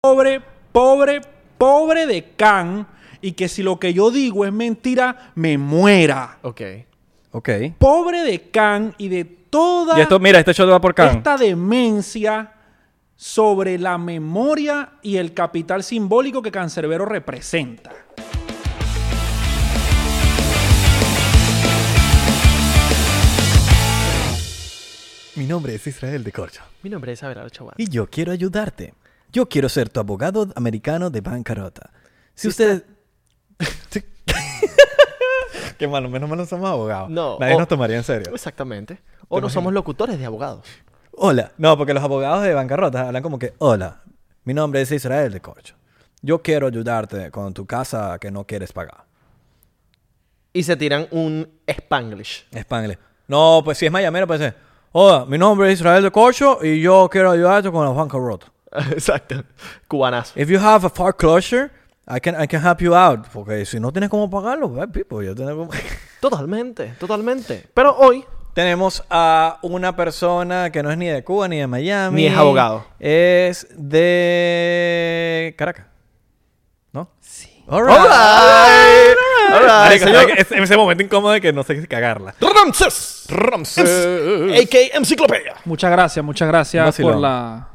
pobre, pobre, pobre de Can y que si lo que yo digo es mentira, me muera. Ok. Ok. Pobre de Can y de toda Y esto, mira, este shot va por Can. esta demencia sobre la memoria y el capital simbólico que Cancerbero representa. Mi nombre es Israel de Corcho. Mi nombre es Abelardo Chaguán. Y yo quiero ayudarte. Yo quiero ser tu abogado americano de bancarrota. Si usted... Qué malo, menos mal no somos abogados. No, Nadie o- nos tomaría en serio. Exactamente. O no imaginas? somos locutores de abogados. Hola. No, porque los abogados de bancarrota hablan como que, hola, mi nombre es Israel de Corcho. Yo quiero ayudarte con tu casa que no quieres pagar. Y se tiran un spanglish. Spanglish. No, pues si es mayamero, puede ser, hola, mi nombre es Israel de Corcho y yo quiero ayudarte con la bancarrota. Exacto. Cubanazo. If you have a foreclosure, I can, I can help you out. Porque si no tienes cómo pagarlo, pues, people, yo tengo... Totalmente, totalmente. Pero hoy Tenemos a una persona que no es ni de Cuba ni de Miami. Ni es abogado. Es de Caracas. ¿No? Sí. All All right. All right, Marico, señor. ¿sabes qué? es, ese momento incómodo de que no sé si cagarla. Ramses. Ramses. A.K. Enciclopedia. Muchas gracias, muchas gracias Vacilón. por la,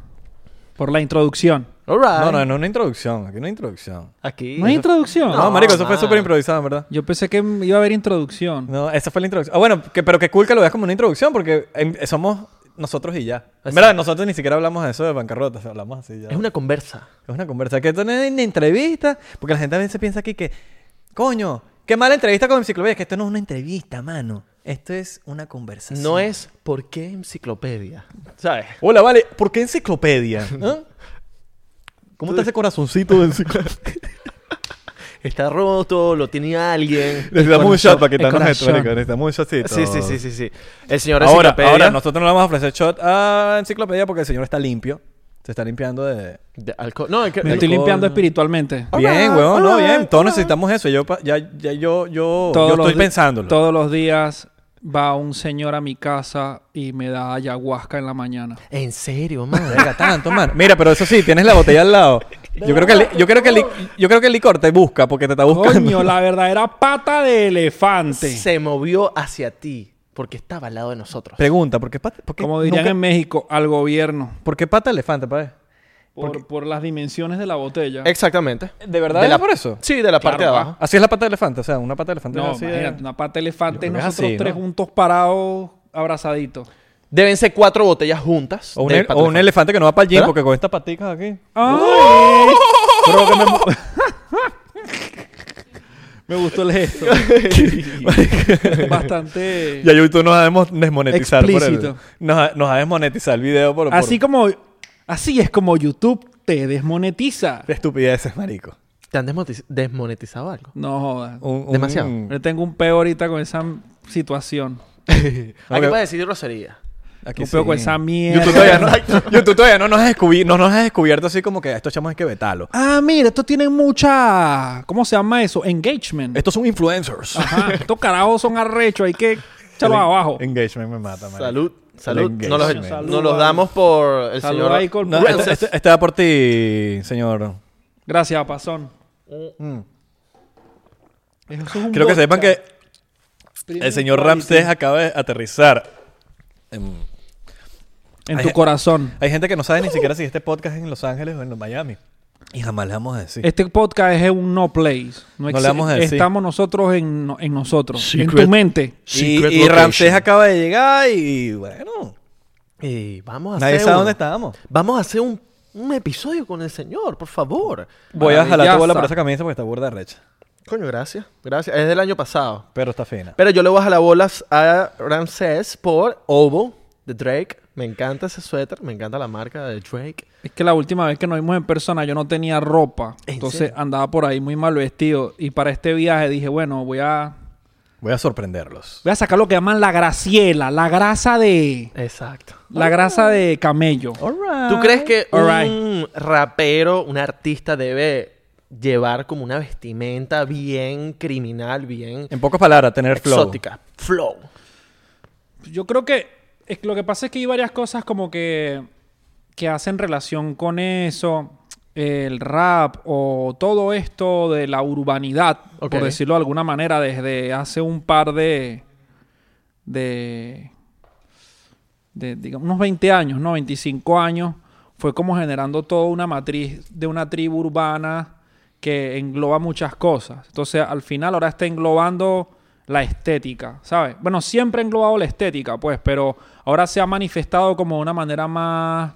por la introducción. All right. No, no, no una introducción. Aquí no hay introducción. Aquí. ¿No hay introducción? No, marico, eso fue man. súper improvisado, en verdad. Yo pensé que iba a haber introducción. No, esa fue la introducción. Ah, bueno, que, pero qué cool que lo veas como una introducción porque em, somos nosotros y ya. En verdad, nosotros ni siquiera hablamos de eso de bancarrota, hablamos así ya. Es una conversa. Es una conversa. Que esto no es una entrevista, porque la gente a veces piensa aquí que, coño, qué mala entrevista con enciclopedia. Que esto no es una entrevista, mano. Esto es una conversación. No es ¿por qué enciclopedia? ¿Sabes? Hola, vale, ¿por qué enciclopedia? ¿Ah? ¿Cómo está ese corazoncito de enciclopedia? Está roto, lo tiene alguien. Necesitamos un shot para quitarnos el esto, corazón. marico. Necesitamos un shotcito. Sí, sí, sí, sí, sí. El señor Ahora, enciclopedia. ahora, nosotros no le vamos a ofrecer shot a enciclopedia porque el señor está limpio. Se está limpiando de... de alcohol. No, que- Me estoy limpiando espiritualmente. Bien, weón, no, bien. Todos necesitamos eso. Yo, ya, ya yo, yo, Todos yo estoy pensándolo. Todos los días va un señor a mi casa y me da ayahuasca en la mañana. En serio, man. Verga, tanto, mano. Mira, pero eso sí, tienes la botella al lado. Yo creo que el, yo creo que el, yo creo que el licor te busca porque te está buscando. Coño, la verdadera pata de elefante. Se movió hacia ti porque estaba al lado de nosotros. Pregunta, ¿por qué pata, por qué Como dirían nunca- en México, al gobierno. ¿por qué pata elefante, pa' Por, por las dimensiones de la botella. Exactamente. ¿De verdad De es la- por eso? Sí, de la parte de abajo. Así es la pata de elefante, o sea, una pata de elefante. no, de- una pata de elefante y nosotros así, tres ¿no? juntos parados, abrazaditos. Deben ser cuatro botellas juntas. O un, de el- pato o un elefante que no va para el gym ¿Verdad? porque con estas paticas aquí. ¡Ay! Pero que me... gustó el gesto. Bastante... Ya YouTube nos a desmo- desmonetizar por el, nos, va- nos a desmonetizar el video por, por Así como... Así es como YouTube te desmonetiza. estupideces, marico. ¿Te han desmonetizado algo? No jodas. Un- un- Demasiado. Yo tengo un peo ahorita con esa situación. Aquí Ok. puede decir grosería. Aquí un peo con esa mierda. YouTube todavía no, YouTube todavía no nos, ha descubi- no nos ha descubierto así como que a estos chamos hay que vetarlo. Ah, mira, estos tienen mucha... ¿Cómo se llama eso? Engagement. Estos son influencers. Ajá. Estos carajos son arrechos. Hay que echarlos El abajo. Engagement me mata, marico. Salud. Salud. No los, no los damos por el Salud señor. ahí con- No, este, este- este va por ti, señor. Gracias, Pasón. Mm. Eso es un Quiero que sepan que el señor. Ramsés acaba de aterrizar. en- En Hay- tu corazón. Hay gente que no sabe ni siquiera si este podcast es en Los Ángeles o en Miami. Y jamás le vamos a decir. Este podcast es un no place. No, No le vamos a decir. Estamos nosotros en, no- en nosotros. En tu mente. Y, y. Ramsés acaba de llegar y bueno, Y vamos a nadie hacer sabe un- dónde estábamos. Vamos a hacer un, un episodio con el señor, por favor. Voy a jalar tu bola por esa camisa porque está burda recha. Coño, gracias. Gracias. Es del año pasado. Pero está fina. Pero yo le voy a jalar bolas a Ramsés por Ovo de Drake. Me encanta ese suéter. Me encanta la marca de Drake. Es que la última vez que nos vimos en persona yo no tenía ropa. ¿En Entonces serio? andaba por ahí muy mal vestido. Y para este viaje dije, bueno, voy a, Voy a sorprenderlos. voy a sacar lo que llaman la graciela. La grasa de... Exacto. La grasa de camello. ¿Tú crees que Alright. un rapero, un artista debe llevar como una vestimenta bien criminal, bien En pocas palabras, tener flow. exótica? Flow. Yo creo que es lo que pasa es que hay varias cosas como que, que hacen relación con eso. el rap o todo esto de la urbanidad, por decirlo de alguna manera, desde hace un par de. de. de digamos, unos 20 años, ¿no? 25 años, fue como generando toda una matriz de una tribu urbana que engloba muchas cosas. Entonces, al final, ahora está englobando la estética, ¿sabes? Bueno, siempre ha englobado la estética, pues, pero ahora se ha manifestado como de una manera más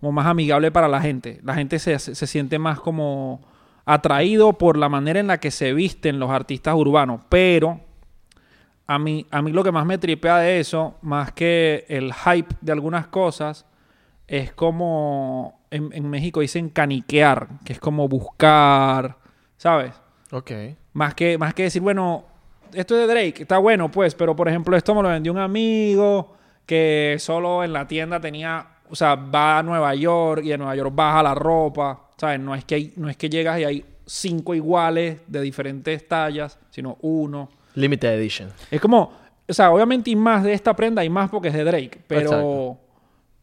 como más amigable para la gente. La gente se, se- siente más como atraído por la manera en la que se visten los artistas urbanos. Pero a mí, a mí lo que más me tripea de eso, más que el hype de algunas cosas, es como en, en México dicen caniquear, que es como buscar, ¿sabes? Ok. Más que, más que decir, bueno, esto es de Drake, está bueno, pues, pero por ejemplo, esto me lo vendió un amigo que solo en la tienda tenía, o sea, va a Nueva York y de Nueva York baja la ropa, ¿sabes? No es que, hay, no es que llegas y hay cinco iguales de diferentes tallas, sino uno. Limited Edition. Es como, o sea, obviamente hay más de esta prenda, hay más porque es de Drake, pero, Exacto.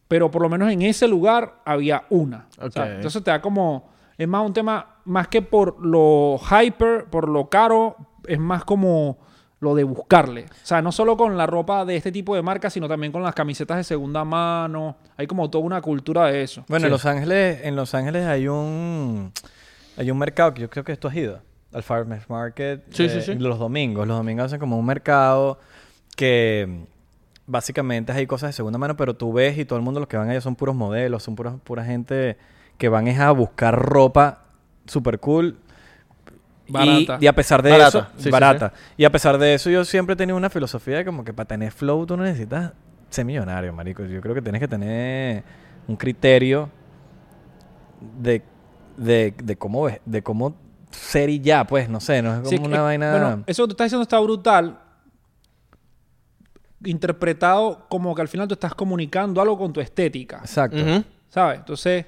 pero por lo menos en ese lugar había una. Ok. ¿sabes? Entonces te da como, es más un tema, más que por lo hyper, por lo caro, es más como lo de buscarle. O sea, no solo con la ropa de este tipo de marcas, sino también con las camisetas de segunda mano. Hay como toda una cultura de eso. Bueno, Sí. en Los Ángeles, en Los Ángeles hay un hay un mercado que yo creo que esto has ido, al Farmers Market. Sí, eh, sí, sí. Los domingos, los domingos hacen como un mercado que básicamente hay cosas de segunda mano, pero tú ves y todo el mundo los que van allá son puros modelos, son puros, pura gente que van es a buscar ropa super cool. Barata. Y, a pesar de Barata, eso, sí, sí, barata. Y a pesar de eso, yo siempre he tenido una filosofía de como que para tener flow tú no necesitas ser millonario, marico. Yo creo que tienes que tener un criterio de, de, de cómo ves- de cómo ser y ya, pues, no sé, no es como una vaina. Bueno, eso que tú estás diciendo está brutal. Interpretado como que al final tú estás comunicando algo con tu estética. Exacto. Ujú. ¿Sabes? Entonces,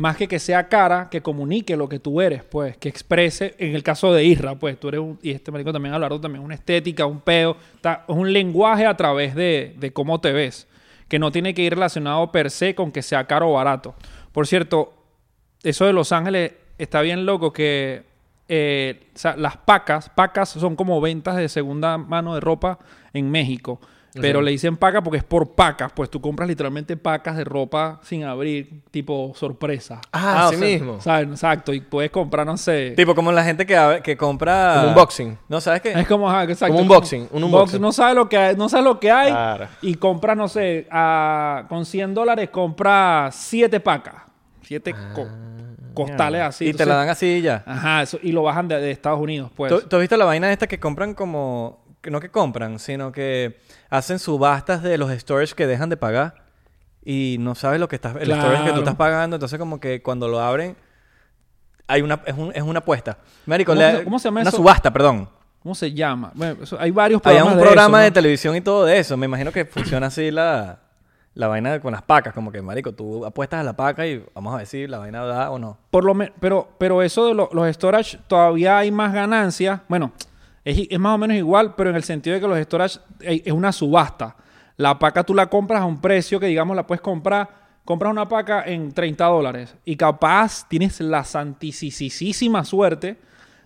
más que que sea cara, que comunique lo que tú eres, pues, que exprese, en el caso de Isra, pues, tú eres un, y este marico también Abelardo también, una estética, un peo, está- es un lenguaje a través de, de cómo te ves, que no tiene que ir relacionado per se con que sea caro o barato. Por cierto, eso de Los Ángeles está bien loco que eh, las pacas, pacas son como ventas de segunda mano de ropa en México. Pero le dicen paca porque es por pacas, pues tú compras literalmente pacas de ropa sin abrir, tipo sorpresa. Ah, Ah, o así sea, mismo. ¿Sabes? Exacto. Y puedes comprar, no sé. Tipo como la gente que, a- que compra. Como un boxing. No, ¿sabes qué? Es como, ajá, exacto. Como un boxing, un box- unboxing. No sabe lo que hay, no sabe lo que hay. Claro. Y compra, no sé, a- con 100 dólares compra 7 pacas. 7 costales así. Ah. Y te la Entonces, dan así y ya. Ajá, eso, y lo bajan de, de Estados Unidos, pues. ¿Tú, tú has visto la vaina esta que compran como... no que compran, sino que hacen subastas de los storage que dejan de pagar y no sabes lo que estás... El storage que tú estás pagando, entonces como que cuando lo abren hay una... es, un- es una apuesta. Marico, ¿Cómo le- se- cómo se llama Una eso? subasta, perdón. ¿Cómo se llama? Bueno, eso- hay varios programas un de programa eso, de televisión y todo de eso. Me imagino que funciona así la, la vaina con las pacas. Como que, marico, tú apuestas a la paca y vamos a ver si la vaina da o no. Por lo pero, pero eso de lo- los storage todavía hay más ganancias. Bueno, es, es más o menos igual, pero en el sentido de que los storage es una subasta. La paca tú la compras a un precio que, digamos, la puedes comprar. Compras una paca en 30 dólares y capaz tienes la santisísima suerte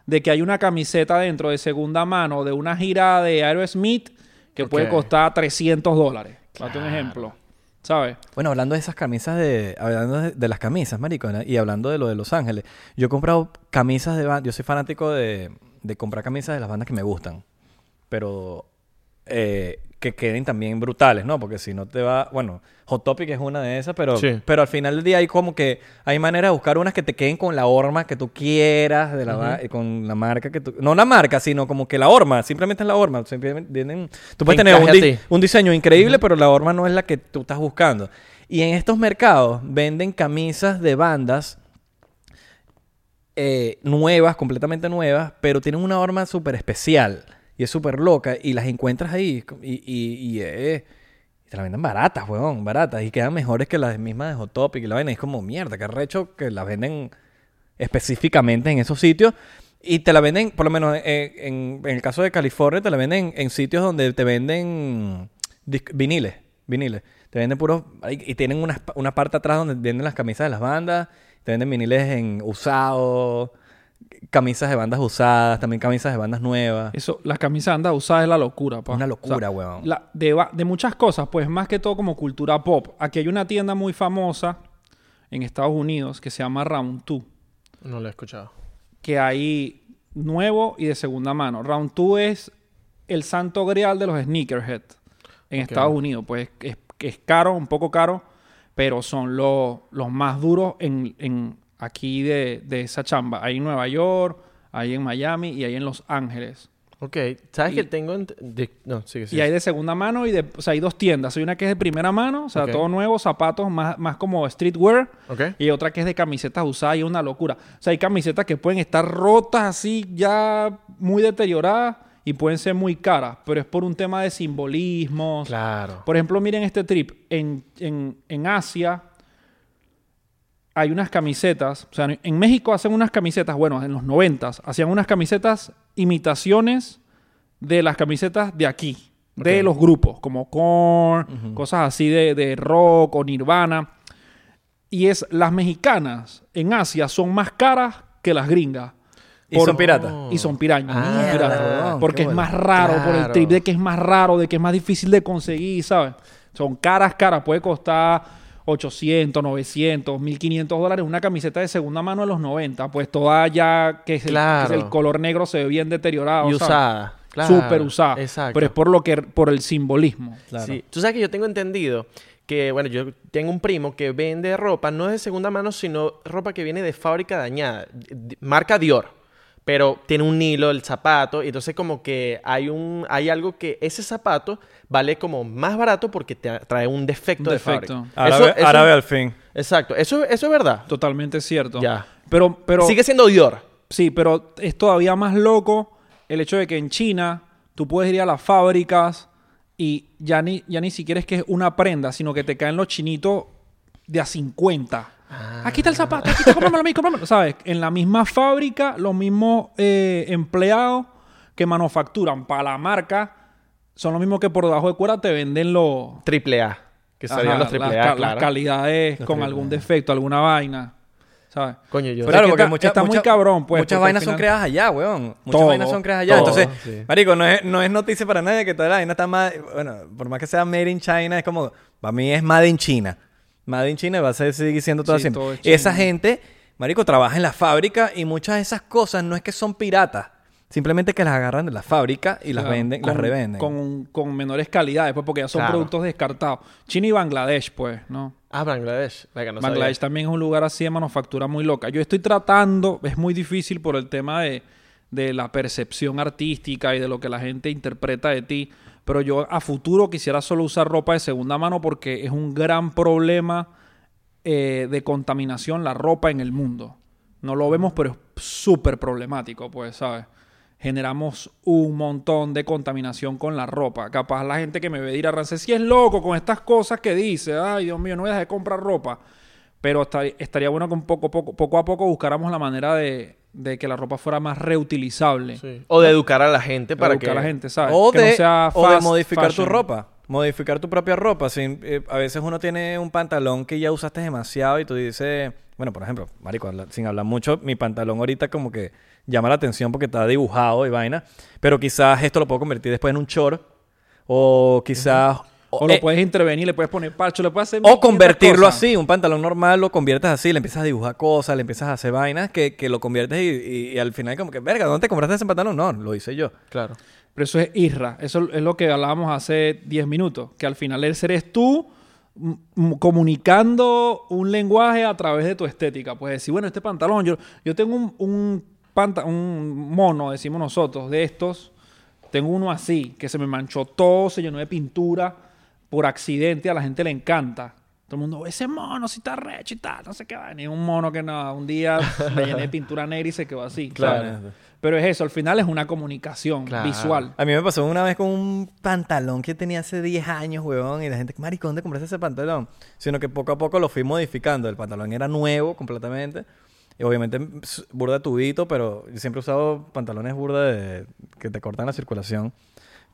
de que hay una camiseta dentro de segunda mano de una gira de Aerosmith que puede costar 300 dólares. Darte un ejemplo. ¿Sabes? Bueno, hablando de esas camisas de... Hablando de, de las camisas, marico, ¿no? y hablando de lo de Los Ángeles. Yo he comprado camisas de. Yo soy fanático de, de comprar camisas de las bandas que me gustan. Pero... eh, que queden también brutales, ¿no? Porque si no te va... Bueno, Hot Topic es una de esas, pero... Sí. Pero al final del día hay como que... Hay manera de buscar unas que te queden con la horma que tú quieras, de la ma- con la marca que tú... No una marca, sino como que la horma. Simplemente es la horma. Simplemente vienen... Tú puedes tener di- un diseño increíble, pero la horma no es la que tú estás buscando. Y en estos mercados venden camisas de bandas eh, nuevas, completamente nuevas, pero tienen una horma súper especial y es súper loca y las encuentras ahí y, y, y, eh, te las venden baratas, weón, baratas y quedan mejores que las mismas de Hot Topic y la vaina. Es como mierda, que arrecho que las venden específicamente en esos sitios. Y te la venden, por lo menos eh, en, en el caso de California, te la venden en sitios donde te venden viniles, viniles. Te venden puros... Y tienen una, una parte atrás donde venden las camisas de las bandas Te venden viniles en usado, camisas de bandas usadas, también camisas de bandas nuevas. Eso, las camisas andas usadas es la locura, pa. Una locura, O sea, weón. la- de, de muchas cosas, pues más que todo como cultura pop. Aquí hay una tienda muy famosa en Estados Unidos que se llama Round 2, No lo he escuchado. que hay nuevo y de segunda mano. Round 2 es el santo grial de los sneakerhead en. Estados Unidos. Pues es, es caro, un poco caro, pero son los, los más duros en, en aquí de, de esa chamba. Hay en Nueva York, hay en Miami y hay en Los Ángeles. Ok. ¿Sabes Y- que tengo... de- No, sigue, sigue. Y hay de segunda mano y de... O sea, hay dos tiendas. Hay una que es de primera mano, o sea, todo nuevo, zapatos más, más como streetwear. Ok. Y otra que es de camisetas usadas y es una locura. O sea, hay camisetas que pueden estar rotas así, ya muy deterioradas y pueden ser muy caras. Pero es por un tema de simbolismos. Claro. Por ejemplo, miren este trip. En, en, en Asia hay unas camisetas. O sea, en México hacen unas camisetas, bueno, en los noventas, hacían unas camisetas imitaciones de las camisetas de aquí. De los grupos, como Korn, cosas así de, de rock o Nirvana. Y es, las mexicanas en Asia son más caras que las gringas. ¿Y son piratas? Y son pirañas. Ah, son piratas. weón, porque es más raro, por el trip de que es más raro, de que es más difícil de conseguir, ¿sabes? Son caras, caras. Puede costar 800, 900, 1500 dólares una camiseta de segunda mano de los 90. Pues toda ya que, es el, Claro. que es el color negro se ve bien deteriorado. Y ¿sabes? usada. Claro. Súper usada. Exacto. Pero es por lo que por el simbolismo. Claro. Sí. Tú sabes que yo tengo entendido que, bueno, yo tengo un primo que vende ropa, no es de segunda mano, sino ropa que viene de fábrica dañada, marca Dior. Pero tiene un hilo, el zapato, y entonces como que hay un hay algo que ese zapato vale como más barato porque te trae un defecto Un de defecto. fábrica. Árabe, Eso- eso- árabe al fin. Exacto, eso, eso es verdad. Totalmente cierto. Ya. Pero, pero Sigue siendo Dior. Sí, pero es todavía más loco el hecho de que en China tú puedes ir a las fábricas y ya ni, ya ni siquiera es que es una prenda, sino que te caen los chinitos de a 50. Aquí está el zapato, aquí está, cómpramelo a mí, cómpramelo. ¿Sabes? En la misma fábrica, los mismos eh, empleados que manufacturan para la marca son los mismos que por debajo de cuerda te venden los... Triple A. Que Ajá, salían los triple las, calidades Los con algún defecto, alguna vaina. ¿Sabes? Coño, yo... Pero claro, porque está- muchas está muy muchas- cabrón, pues, Muchas vainas son creadas allá, weón. Muchas Todo, vainas son creadas allá. todo, Entonces, sí. marico, no es, no es noticia para nadie que toda la vaina está más... Bueno, por más que sea made in China, es como... Para mí es made in China. Made in China va a ser, seguir siendo todo Sí, siempre. todo es Esa gente, marico, trabaja en la fábrica y muchas de esas cosas no es que son piratas. Simplemente que las agarran de la fábrica y las Claro, venden, con- las revenden. Con, con menores calidades, pues, porque ya son Claro. productos descartados. China y Bangladesh, pues, ¿no? Ah, Bangladesh. Venga, no Bangladesh sabía. también es un lugar así de manufactura muy loca. Yo estoy tratando, es muy difícil por el tema de, de la percepción artística y de lo que la gente interpreta de ti, pero yo a futuro quisiera solo usar ropa de segunda mano porque es un gran problema eh, de contaminación la ropa en el mundo. No lo vemos, pero es súper problemático, pues, ¿sabes? Generamos un montón de contaminación con la ropa. Capaz la gente que me ve dirá, Rance, si es loco con estas cosas que dice, ay, Dios mío, no voy a dejar de comprar ropa. Pero esta- estaría bueno que poco, poco, poco a poco buscáramos la manera de, de que la ropa fuera más reutilizable. Sí. O de educar a la gente para Educar que... a la gente, ¿sabes? O que de, no sea o de modificar fashion. tu ropa. Modificar tu propia ropa. Sin- eh, a veces uno tiene un pantalón que ya usaste demasiado y tú dices... Bueno, por ejemplo, marico, sin hablar mucho, mi pantalón ahorita como que llama la atención porque está dibujado y vaina. Pero quizás esto lo puedo convertir después en un short. O quizás... O lo eh, puedes intervenir, le puedes poner parcho, le puedes hacer... o 1500 convertirlo así, un pantalón normal lo conviertes así, le empiezas a dibujar cosas, le empiezas a hacer vainas que, que lo conviertes y, y- y al final como que, verga, ¿dónde te compraste ese pantalón? No, lo hice yo. Claro. Pero eso es irra. Eso es lo que hablábamos hace 10 minutos. Que al final eres tú comunicando un lenguaje a través de tu estética. Puedes decir, bueno, este pantalón, yo, yo tengo un, un, panta- un mono, decimos nosotros, de estos. Tengo uno así, que se me manchó todo, se llenó de pintura por accidente. A la gente le encanta. Todo el mundo, ese mono si está recho y tal, no sé qué va. Ni un mono que no, un día le llené de pintura negra y se quedó así. Claro. ¿sabes? Pero es eso, al final es una comunicación Claro. visual. A mí me pasó una vez con un pantalón que tenía hace 10 años, huevón, y la gente, marico, ¿dónde compraste ese pantalón? Sino que poco a poco lo fui modificando. El pantalón era nuevo completamente. Y obviamente burda tubito, pero yo siempre he usado pantalones burda de, que te cortan la circulación.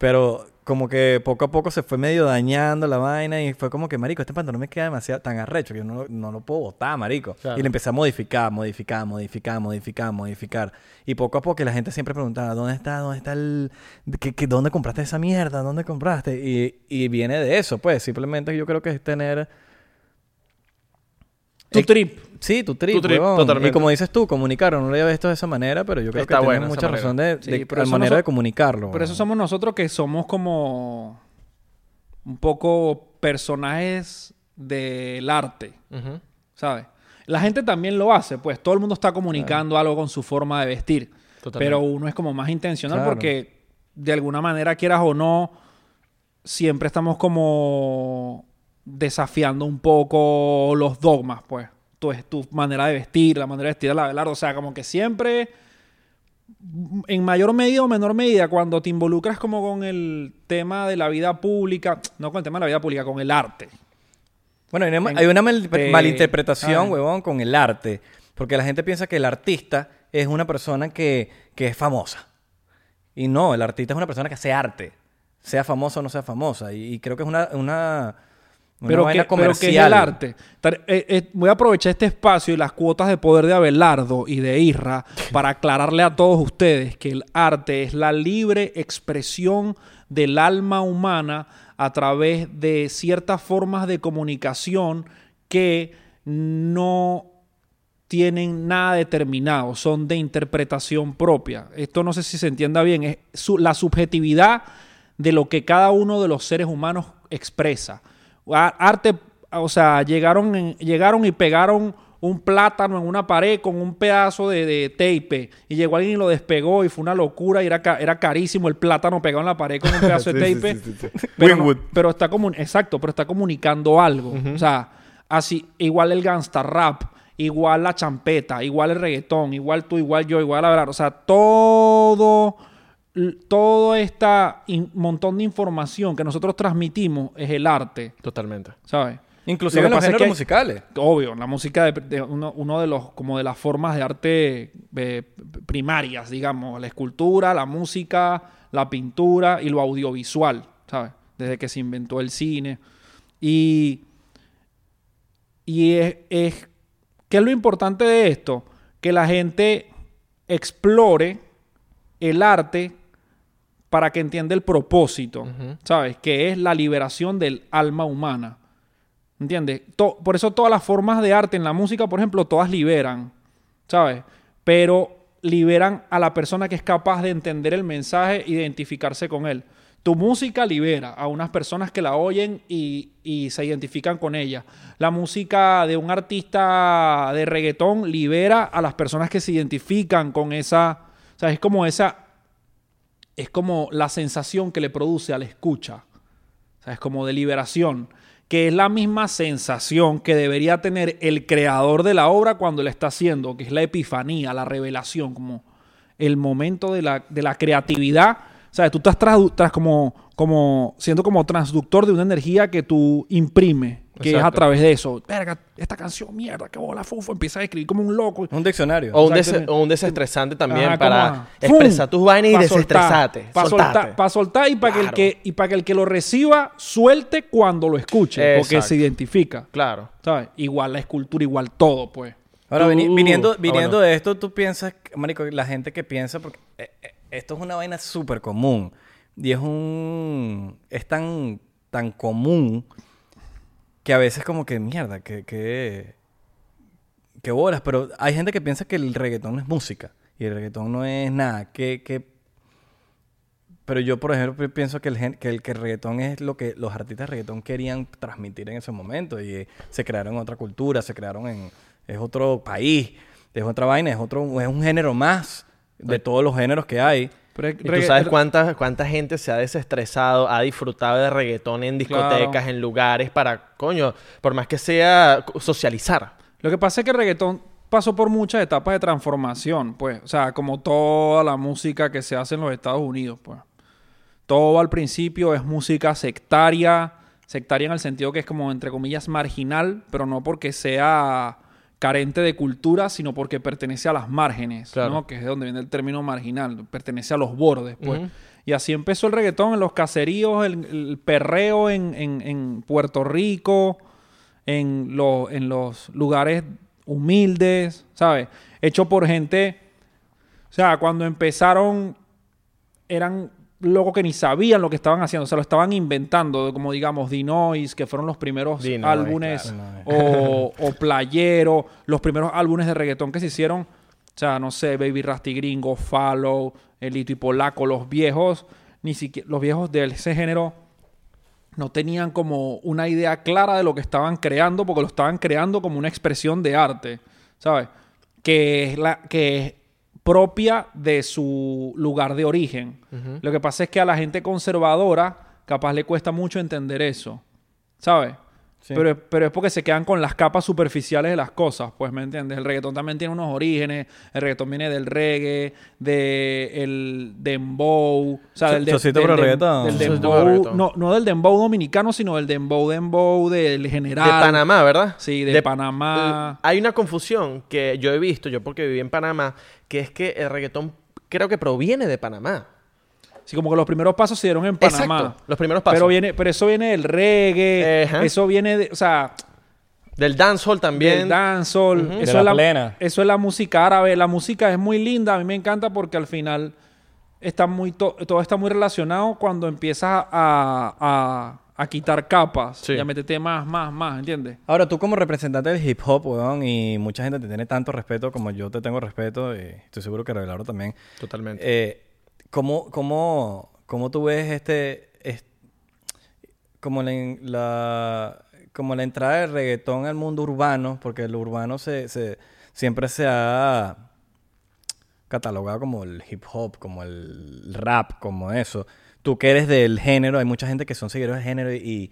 Pero como que poco a poco se fue medio dañando la vaina y fue como que, marico, este pantalón me queda demasiado tan arrecho que yo no, no lo puedo botar, marico. Claro. Y le empecé a modificar, modificar, modificar, modificar, modificar. Y poco a poco la gente siempre preguntaba, ¿dónde está, dónde está el... ¿qué, qué- dónde compraste esa mierda? ¿Dónde compraste? Y, y viene de eso, pues. Simplemente yo creo que es tener... Tu Eh, trip. Sí, tu trip, Tu trip, huevón. totalmente. Y como dices tú, comunicarlo. No lo había visto de esa manera, pero yo creo Está que tienes esa mucha razón de, Sí, de pero la manera no de comunicarlo. Por eso somos nosotros que somos como un poco personajes del arte. ¿sabes? La gente también lo hace, pues todo el mundo está comunicando algo con su forma de vestir. Totalmente. Pero uno es como más intencional Claro. porque de alguna manera, quieras o no, siempre estamos como desafiando un poco los dogmas, pues. Tu, tu manera de vestir, la manera de vestir de la Abelardo. O sea, como que siempre, en mayor medida o menor medida, cuando te involucras como con el tema de la vida pública, no con el tema de la vida pública, con el arte. Bueno, hay una, En- hay una mal- te- malinterpretación, ah. huevón, con el arte. Porque la gente piensa que el artista es una persona que, que es famosa. Y no, el artista es una persona que hace arte. Sea famosa o no sea famosa. Y, y creo que es una, una pero, que, pero que es el arte. Eh, eh, voy a aprovechar este espacio y las cuotas de poder de Abelardo y de Isra para aclararle a todos ustedes que el arte es la libre expresión del alma humana a través de ciertas formas de comunicación que no tienen nada determinado, son de interpretación propia. Esto no sé si se entienda bien, es su- la subjetividad de lo que cada uno de los seres humanos expresa. Arte, o sea, llegaron, en- llegaron y pegaron un plátano en una pared con un pedazo de, de tape y llegó alguien y lo despegó y fue una locura y era, ca- era carísimo el plátano pegado en la pared con un pedazo de Sí, tape. sí, sí, sí. Pero, no- Winwood. pero está comun exacto, pero está comunicando algo. O sea, así, igual el gangsta rap, igual la champeta, igual el reggaetón, igual tú, igual yo, igual hablar. O sea, todo, todo este montón de información que nosotros transmitimos es el arte, Totalmente. ¿sabes? Inclusive en los es géneros que- musicales. Obvio, la música de, de uno, uno de los como de las formas de arte eh, primarias, digamos, la escultura, la música, la pintura y lo audiovisual, ¿sabes? Desde que se inventó el cine. Y, y es, es ¿qué es lo importante de esto? Que la gente explore el arte para que entienda el propósito. ¿sabes? Que es la liberación del alma humana. ¿Entiendes? To- por eso todas las formas de arte en la música, por ejemplo, todas liberan, ¿sabes? Pero liberan a la persona que es capaz de entender el mensaje e identificarse con él. Tu música libera a unas personas que la oyen y, y se identifican con ella. La música de un artista de reggaetón libera a las personas que se identifican con esa... O sea, es como esa... Es como la sensación que le produce a la escucha. O sea, es como de liberación, que es la misma sensación que debería tener el creador de la obra cuando la está haciendo, que es la epifanía, la revelación, como el momento de la, de la creatividad. O sea, tú estás tras como, como siendo como transductor de una energía que tú imprimes, que es a través de eso. Verga, esta canción, mierda, que bola fufo, empieza a escribir como un loco. Un diccionario. O un, des- Exactamente. o un desestresante también Ajá, para expresar ¡fum! tus vainas y Pa' desestresarte. Para soltar, pa' soltar y para que, el Claro. que, y pa' que el que lo reciba suelte cuando lo escuche, porque Exacto. se identifica. Claro. ¿Sabes? Igual la escultura, igual todo, pues. Ahora, viniendo, ah, viniendo bueno. de esto, tú piensas, marico, la gente que piensa, porque eh, eh, esto es una vaina súper común. Y es un... Es tan, tan común que a veces como que, mierda, que... que que bolas, pero hay gente que piensa que el reggaetón es música y el reggaetón no es nada. Que, que... Pero yo, por ejemplo, pi- pienso que el, que el que el reggaetón es lo que los artistas de reggaetón querían transmitir en ese momento y eh, se crearon otra cultura, se crearon en... Es otro país, es otra vaina, es otro... Es un género más de todos los géneros que hay. Pero Y tú sabes cuánta, cuánta gente se ha desestresado, ha disfrutado de reggaetón en discotecas, Claro. en lugares para, coño, por más que sea socializar. Lo que pasa es que el reggaetón pasó por muchas etapas de transformación, pues. O sea, como toda la música que se hace en los Estados Unidos, pues. Todo al principio es música sectaria, sectaria en el sentido que es como, entre comillas, marginal, pero no porque sea carente de cultura, sino porque pertenece a las márgenes, Claro. ¿no? Que es de donde viene el término marginal, pertenece a los bordes, pues. Y así empezó el reggaetón en los caseríos, el, el perreo en, en- en Puerto Rico, en, lo- en los lugares humildes, ¿sabes? Hecho por gente... O sea, cuando empezaron eran locos que ni sabían lo que estaban haciendo, o sea, lo estaban inventando, como digamos Dinois, que fueron los primeros Dinois, álbumes, claro. o, o Playero, los primeros álbumes de reggaetón que se hicieron, o sea, no sé, Baby Rasty Gringo, Follow, Elito y Polaco, los viejos, ni siquiera, los viejos de ese género no tenían como una idea clara de lo que estaban creando, porque lo estaban creando como una expresión de arte, ¿sabes? Que es la que es propia de su lugar de origen. Lo que pasa es que a la gente conservadora capaz le cuesta mucho entender eso, ¿sabes? Sí. Pero, pero es porque se quedan con las capas superficiales de las cosas, pues, ¿me entiendes? El reggaetón también tiene unos orígenes, el reggaetón viene del reggae, del dembow, o sea, del, de- del reggaetón. dembow, reggaetón. no, no del dembow dominicano, sino del dembow dembow del general. De Panamá, ¿verdad? Sí, de Panamá. eh, Hay una confusión que yo he visto, yo porque viví en Panamá, que es que el reggaetón creo que proviene de Panamá. Sí, como que los primeros pasos se dieron en Panamá. Exacto, los primeros pasos. Pero, viene, pero eso viene del reggae, eso viene de, o sea, Del dancehall también. del dancehall. Eso, De es la la, plena. eso es la música árabe. La música es muy linda, a mí me encanta porque al final está muy to- todo está muy relacionado cuando empiezas a, a- a quitar capas Sí. y a meterte más, más, más, ¿entiendes? Ahora, tú como representante del hip hop, weón, y mucha gente te tiene tanto respeto como yo te tengo respeto, y estoy seguro que Revelaro también. Totalmente. Eh, ¿cómo, cómo, cómo tú ves este, es- como la, como la entrada del reggaetón al mundo urbano? Porque el urbano se, se- siempre se ha catalogado como el hip hop, como el rap, como eso. Tú que eres del género, hay mucha gente que son seguidores del género y,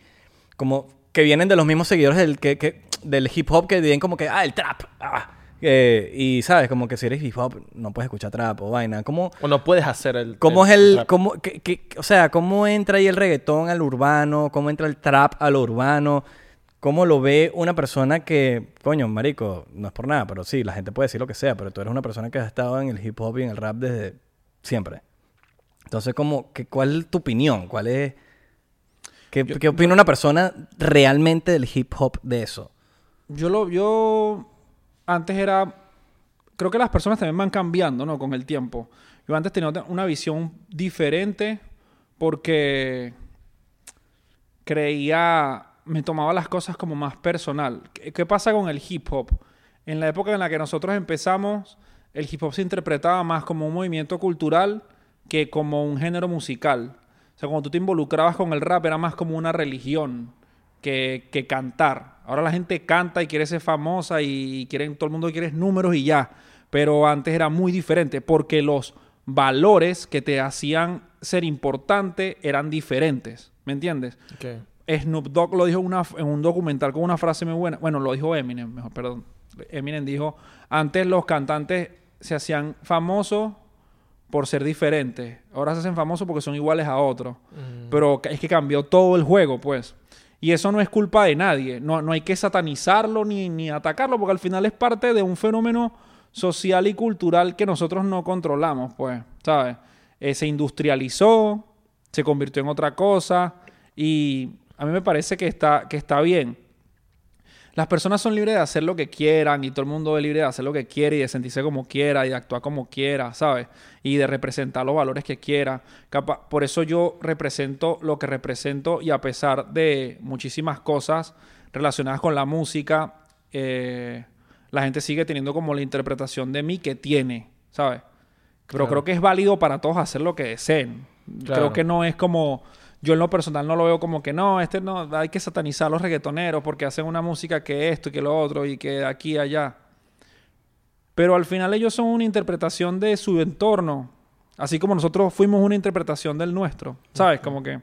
como que vienen de los mismos seguidores del, que, que- del hip hop que vienen como que, ah, el trap. ah. Eh, y sabes, como que si eres hip hop no puedes escuchar trap o vaina. ¿Cómo, o no puedes hacer el. cómo es el... Cómo, qué- qué- o sea, ¿cómo entra ahí el reggaetón al urbano? ¿Cómo entra el trap al urbano? ¿Cómo lo ve una persona que, coño, marico, no es por nada, pero sí, la gente puede decir lo que sea, pero tú eres una persona que ha estado en el hip hop y en el rap desde siempre. Entonces, ¿cómo, qué, ¿cuál es tu opinión? ¿Cuál es... ¿Qué, qué opina una persona realmente del hip hop de eso? Yo lo, yo antes era, creo que las personas también van cambiando, ¿no? Con el tiempo. Yo antes tenía una visión diferente porque creía, me tomaba las cosas como más personal. ¿Qué, qué pasa con el hip hop? En la época en la que nosotros empezamos, el hip hop se interpretaba más como un movimiento cultural que como un género musical. O sea, cuando tú te involucrabas con el rap era más como una religión que, que cantar. Ahora la gente canta y quiere ser famosa y quieren, todo el mundo quiere números y ya. Pero antes era muy diferente porque los valores que te hacían ser importante eran diferentes. ¿Me entiendes? Ok. Snoop Dogg lo dijo en una- en un documental con una frase muy buena. Bueno, lo dijo Eminem, mejor, perdón. Eminem dijo, antes los cantantes se hacían famosos por ser diferentes. Ahora se hacen famosos porque son iguales a otros. Pero es que cambió todo el juego, pues. Y eso no es culpa de nadie. No, no hay que satanizarlo ni, ni atacarlo porque al final es parte de un fenómeno social y cultural que nosotros no controlamos, pues, ¿sabes? Eh, se industrializó, se convirtió en otra cosa y a mí me parece que está, que está bien. Las personas son libres de hacer lo que quieran y todo el mundo es libre de hacer lo que quiere y de sentirse como quiera y de actuar como quiera, ¿sabes? Y de representar los valores que quiera. Por eso yo represento lo que represento y a pesar de muchísimas cosas relacionadas con la música, eh, la gente sigue teniendo como la interpretación de mí que tiene, ¿sabes? Pero Claro. creo que es válido para todos hacer lo que deseen. Claro. Creo que no es como... Yo en lo personal no lo veo como que no, este no, hay que satanizar a los reggaetoneros porque hacen una música que esto y que lo otro y que aquí y allá. Pero al final ellos son una interpretación de su entorno, así como nosotros fuimos una interpretación del nuestro, ¿sabes? Como que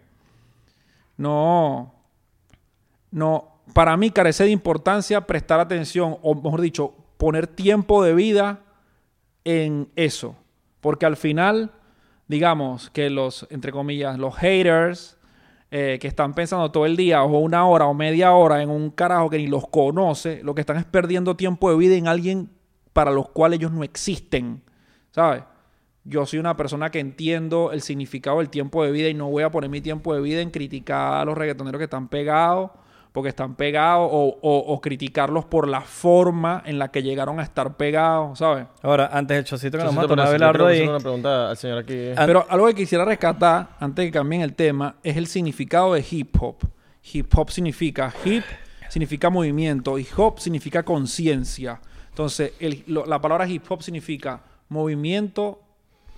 no, no, para mí carece de importancia prestar atención, o mejor dicho, poner tiempo de vida en eso. Porque al final, digamos que los, entre comillas, los haters eh, que están pensando todo el día o una hora o media hora en un carajo que ni los conoce, lo que están es perdiendo tiempo de vida en alguien para los cuales ellos no existen, ¿sabes? yo soy una persona que entiendo el significado del tiempo de vida y no voy a poner mi tiempo de vida en criticar a los reggaetoneros que están pegados porque están pegados o, o- o criticarlos por la forma en la que llegaron a estar pegados, ¿sabes? Ahora, antes del chocito que nos Chocito, vamos a tomar pero yo Abelardo ahí. hacer una pregunta al señor aquí. Ah, Pero algo que quisiera rescatar, antes de que cambien el tema, es el significado de hip hop. Hip hop significa hip, significa movimiento, y hop significa conciencia. Entonces, el- lo- la palabra hip hop significa movimiento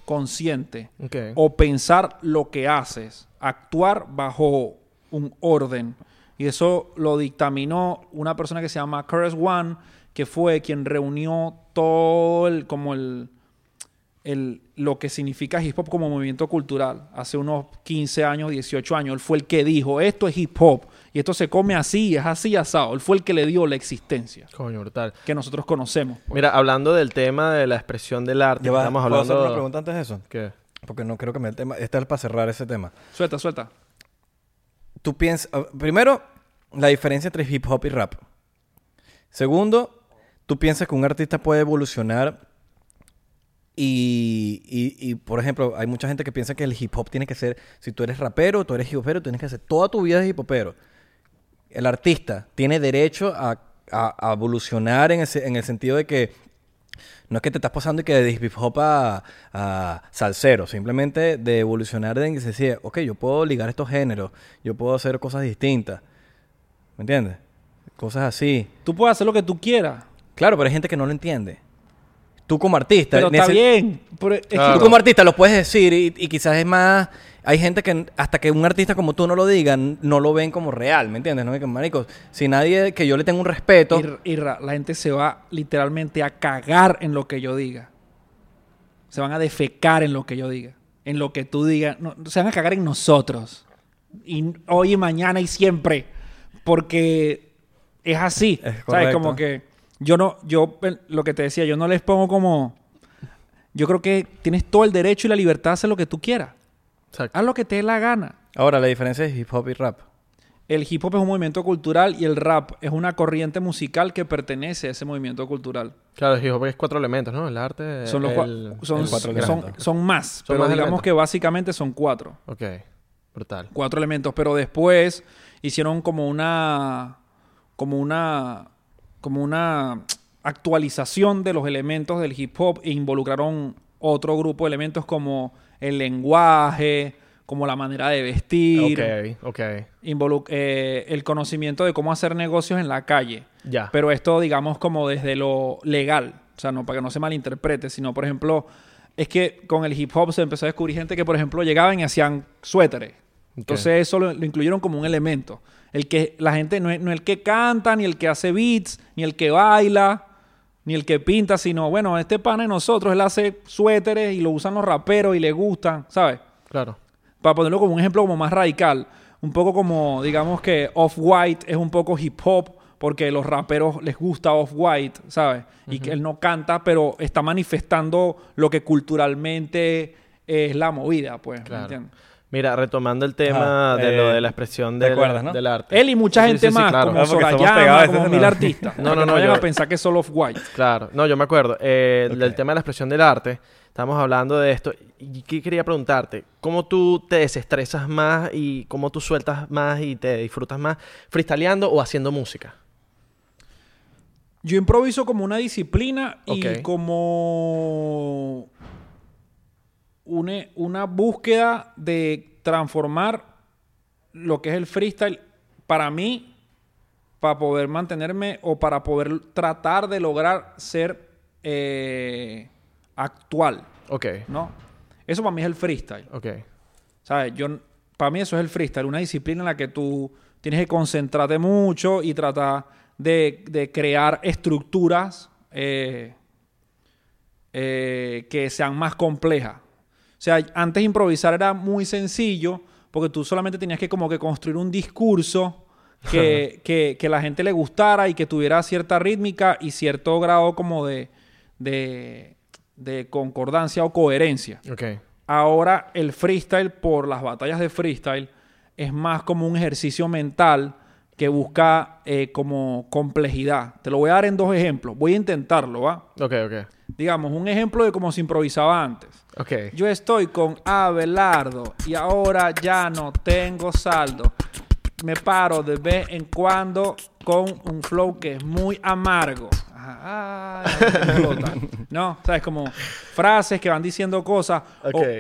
consciente o pensar lo que haces, actuar bajo un orden. Y eso lo dictaminó una persona que se llama Curtis One, que fue quien reunió todo el, como el, el, lo que significa hip hop como movimiento cultural. Hace unos 15 años, 18 años, él fue el que dijo, esto es hip hop y esto se come así, es así asado. Él fue el que le dio la existencia Coño, brutal. que nosotros conocemos. pues. Mira, hablando del tema de la expresión del arte, Ya va, estamos ¿puedo hacer hablando... una pregunta antes de eso? ¿Qué? Porque no creo que me el tema. Este es para cerrar ese tema. Suelta, suelta. Tú piensas. ah, Primero, la diferencia entre hip hop y rap. Segundo, tú piensas que un artista puede evolucionar y, y, y, por ejemplo, hay mucha gente que piensa que el hip hop tiene que ser, si tú eres rapero, tú eres hip hopero, tienes que hacer toda tu vida de hip hopero. El artista tiene derecho a, a- a evolucionar en, ese- en el sentido de que no es que te estás pasando y que de hip hop a, a salsero, simplemente de evolucionar en que se decía, ok, yo puedo ligar estos géneros, yo puedo hacer cosas distintas. ¿Me entiendes? Cosas así. Tú puedes hacer lo que tú quieras. Claro, pero hay gente que no lo entiende. Tú como artista... Pero está bien. Pero es que-. Tú como artista lo puedes decir y, y quizás es más... Hay gente que hasta que un artista como tú no lo diga, no lo ven como real, ¿me entiendes? No que, marico, si nadie que yo le tenga un respeto... Y, y ra- la gente se va literalmente a cagar en lo que yo diga. Se van a defecar en lo que yo diga. En lo que tú digas. No, se van a cagar en nosotros. Y hoy y mañana y siempre. Porque es así. Es ¿Sabes? Como que yo no, yo eh, lo que te decía, yo no les pongo como. Yo creo que tienes todo el derecho y la libertad de hacer lo que tú quieras. Exacto. Haz lo que te dé la gana. Ahora, la diferencia es hip hop y rap. El hip hop es un movimiento cultural y el rap es una corriente musical que pertenece a ese movimiento cultural. Claro, el hip hop es cuatro elementos, ¿no? El arte... Son, los el- son, el cuatro son, elementos. son más, pero más digamos elementos. que básicamente son cuatro. Ok, brutal. Cuatro elementos, pero después hicieron como una como una como una actualización de los elementos del hip hop e involucraron otro grupo de elementos como el lenguaje, como la manera de vestir, Ok, ok. eh, el conocimiento de cómo hacer negocios en la calle. Ya. Pero esto, digamos, como desde lo legal. O sea, no para que no se malinterprete, sino, por ejemplo, es que con el hip hop se empezó a descubrir gente que, por ejemplo, llegaban y hacían suéteres. Entonces eso lo, lo incluyeron como un elemento. El que la gente no es, no el que canta, ni el que hace beats, ni el que baila, ni el que pinta, sino, bueno, este pana de nosotros, él hace suéteres y lo usan los raperos y le gustan, ¿sabes? Claro. para ponerlo como un ejemplo como más radical, un poco como, digamos que Off-White es un poco hip hop porque los raperos les gusta Off-White, ¿sabes? Y que él no canta, pero está manifestando lo que culturalmente es la movida, pues, ¿me Claro. entiendes? Mira, retomando el tema Ah, de lo eh, de la expresión ¿te del, acuerdas, no? del arte. Él y mucha Sí, gente sí, sí, más, claro. como porque somos Sorayama, pegados, como mil no. artistas. No, no, que no, vayan yo- a pensar que es solo Off-White. Claro, no, yo me acuerdo. eh. Del tema de la expresión del arte, estamos hablando de esto. Y que quería preguntarte, ¿cómo tú te desestresas más y cómo tú sueltas más y te disfrutas más freestyleando o haciendo música? Yo improviso como una disciplina y como una, una búsqueda de transformar lo que es el freestyle para mí, para poder mantenerme o para poder tratar de lograr ser eh, actual, Ok, ¿no? Eso para mí es el freestyle. ok. ¿Sabes? Yo, para mí eso es el freestyle, una disciplina en la que tú tienes que concentrarte mucho y tratar de, de crear estructuras eh, eh, que sean más complejas. O sea, antes improvisar era muy sencillo porque tú solamente tenías que como que construir un discurso que, que, que la gente le gustara y que tuviera cierta rítmica y cierto grado como de, de, de concordancia o coherencia. Ok, Ahora el freestyle, por las batallas de freestyle, es más como un ejercicio mental que busca eh, como complejidad. Te lo voy a dar en dos ejemplos. Voy a intentarlo, ¿va? ok, ok. Digamos, un ejemplo de cómo se improvisaba antes. Ok. Yo estoy con Abelardo y ahora ya no tengo saldo. Me paro de vez en cuando con un flow que es muy amargo. Ajá, ay, explota. no, sabes, como frases que van diciendo cosas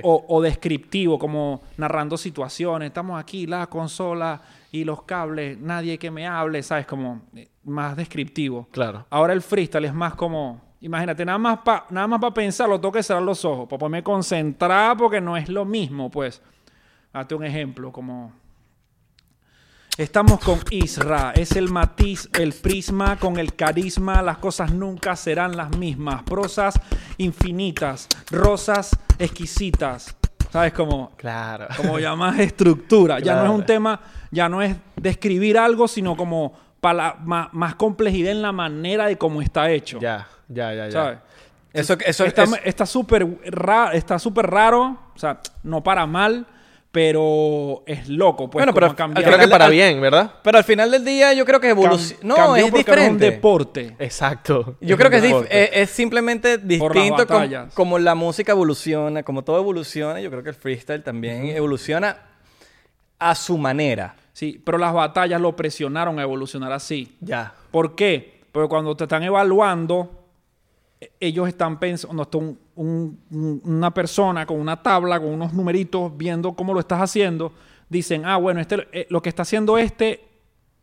o, o descriptivo, como narrando situaciones. Estamos aquí, la consola y los cables, nadie que me hable, sabes, como eh, más descriptivo. Claro. Ahora el freestyle es más como, imagínate, nada más para nada más para pensarlo, tengo que cerrar los ojos, para poderme concentrar porque no es lo mismo, pues. Date un ejemplo, como Estamos con Isra, es el matiz, el prisma con el carisma, las cosas nunca serán las mismas, prosas infinitas, rosas exquisitas, ¿sabes? Como, Claro. como ya más estructura. Ya no es un tema, ya no es describir algo, sino como pala- ma- más, complejidad en la manera de cómo está hecho. Ya, ya, ya, ya. ¿Sabes? Eso, eso está es- está súper ra- está súper raro, o sea, no para mal, pero es loco, pues Bueno, pero cambiado. Creo que para al- bien, ¿verdad? Pero al final del día yo creo que evoluciona. No, cambió es porque ahora es un diferente. deporte. Exacto. Yo creo que es, simplemente Por las distinto como la música evoluciona, como todo evoluciona, yo creo que el freestyle también evoluciona a su manera. Sí, pero las batallas lo presionaron a evolucionar así. Ya. ¿Por qué? Porque cuando te están evaluando, ellos están pensando, está un- una persona con una tabla, con unos numeritos, viendo cómo lo estás haciendo, dicen, ah, bueno, este, eh, lo que está haciendo este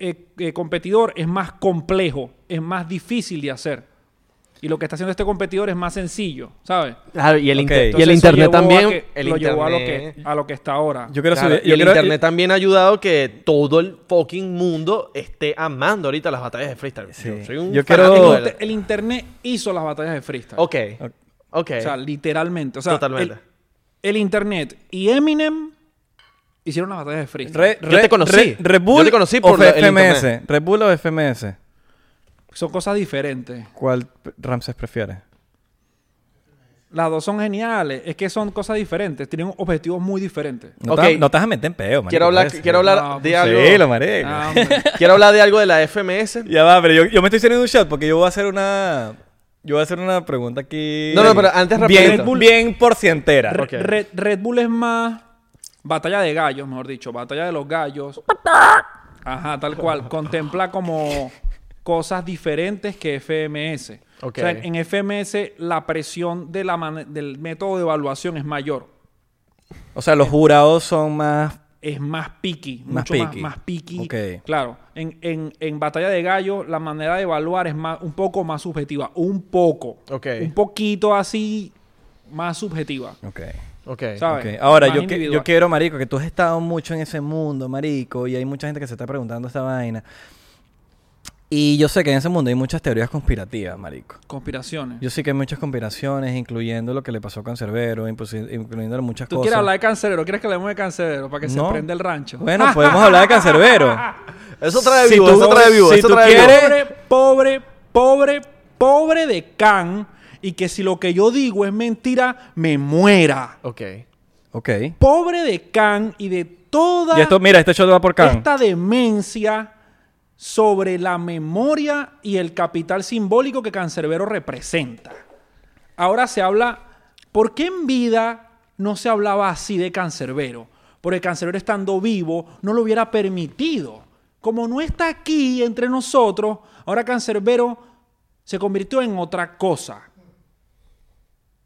eh, eh, competidor es más complejo, es más difícil de hacer. Y lo que está haciendo este competidor es más sencillo, ¿sabes? Claro, y el, inter- y internet llevó también. que- el lo llevó a lo, internet- que, a lo que está ahora. Yo quiero Claro, subir- y el quiero- internet también ha ayudado que todo el fucking mundo esté amando ahorita las batallas de freestyle. Sí. Yo soy un Yo quiero- el, internet hizo las batallas de freestyle. Ok. Ok. O sea, literalmente. O sea, Totalmente. El, el internet y Eminem hicieron las batallas de freestyle. Re- Yo te Re- conocí. Re- Red Bull Yo te conocí o por el FMS. Red Bull o FMS. Son cosas diferentes. ¿Cuál Ramses prefiere? Las dos son geniales. Es que son cosas diferentes. Tienen objetivos muy diferentes. No, Ok. te, no te vas a meter en peo, marico, quiero hablar, pues. quiero hablar No, de pues algo. Sí, lo marico. Ah. Quiero hablar de algo de la FMS. Ya va, pero yo, yo me estoy haciendo un shot porque yo voy a hacer una... Yo voy a hacer una pregunta aquí... No, no, pero antes bien, rapidito. bien por cientera. Re- Ok. Red, Red Bull es más batalla de gallos, mejor dicho. Batalla de los gallos. Ajá, tal cual. Contempla como cosas diferentes que FMS. O sea, en FMS la presión de la mane- del método de evaluación es mayor. O sea, los jurados son más... es más picky, Más mucho picky. más, más picky. Claro, en, en, en Batalla de Gallo la manera de evaluar es más, un poco más subjetiva, un poco, Ok. un poquito así más subjetiva, Ok. Ok. ¿sabes? Ok. Ahora, yo, que- yo quiero, marico, que tú has estado mucho en ese mundo, marico, y hay mucha gente que se está preguntando esta vaina. Y yo sé que en ese mundo hay muchas teorías conspirativas, marico. Conspiraciones. Yo sé que hay muchas conspiraciones, incluyendo lo que le pasó a Cancerbero, incluyendo muchas ¿Tú cosas. quieres hablar de cancerero? ¿Quieres que hablemos de cancerero para que No. se prenda el rancho? Bueno, podemos hablar de Cancerbero. Eso trae Si vivo, tú- eso trae vivo, si eso tú trae vivo. quieres- Pobre, pobre, pobre, pobre de Can y que si lo que yo digo es mentira, me muera. Ok. Ok. Pobre de Can y de toda Y esto, mira, este shot va por Can. esta demencia sobre la memoria y el capital simbólico que Cancerbero representa. Ahora se habla, ¿por qué en vida no se hablaba así de Cancerbero? Porque Cancerbero estando vivo no lo hubiera permitido. Como no está aquí entre nosotros, ahora Cancerbero se convirtió en otra cosa.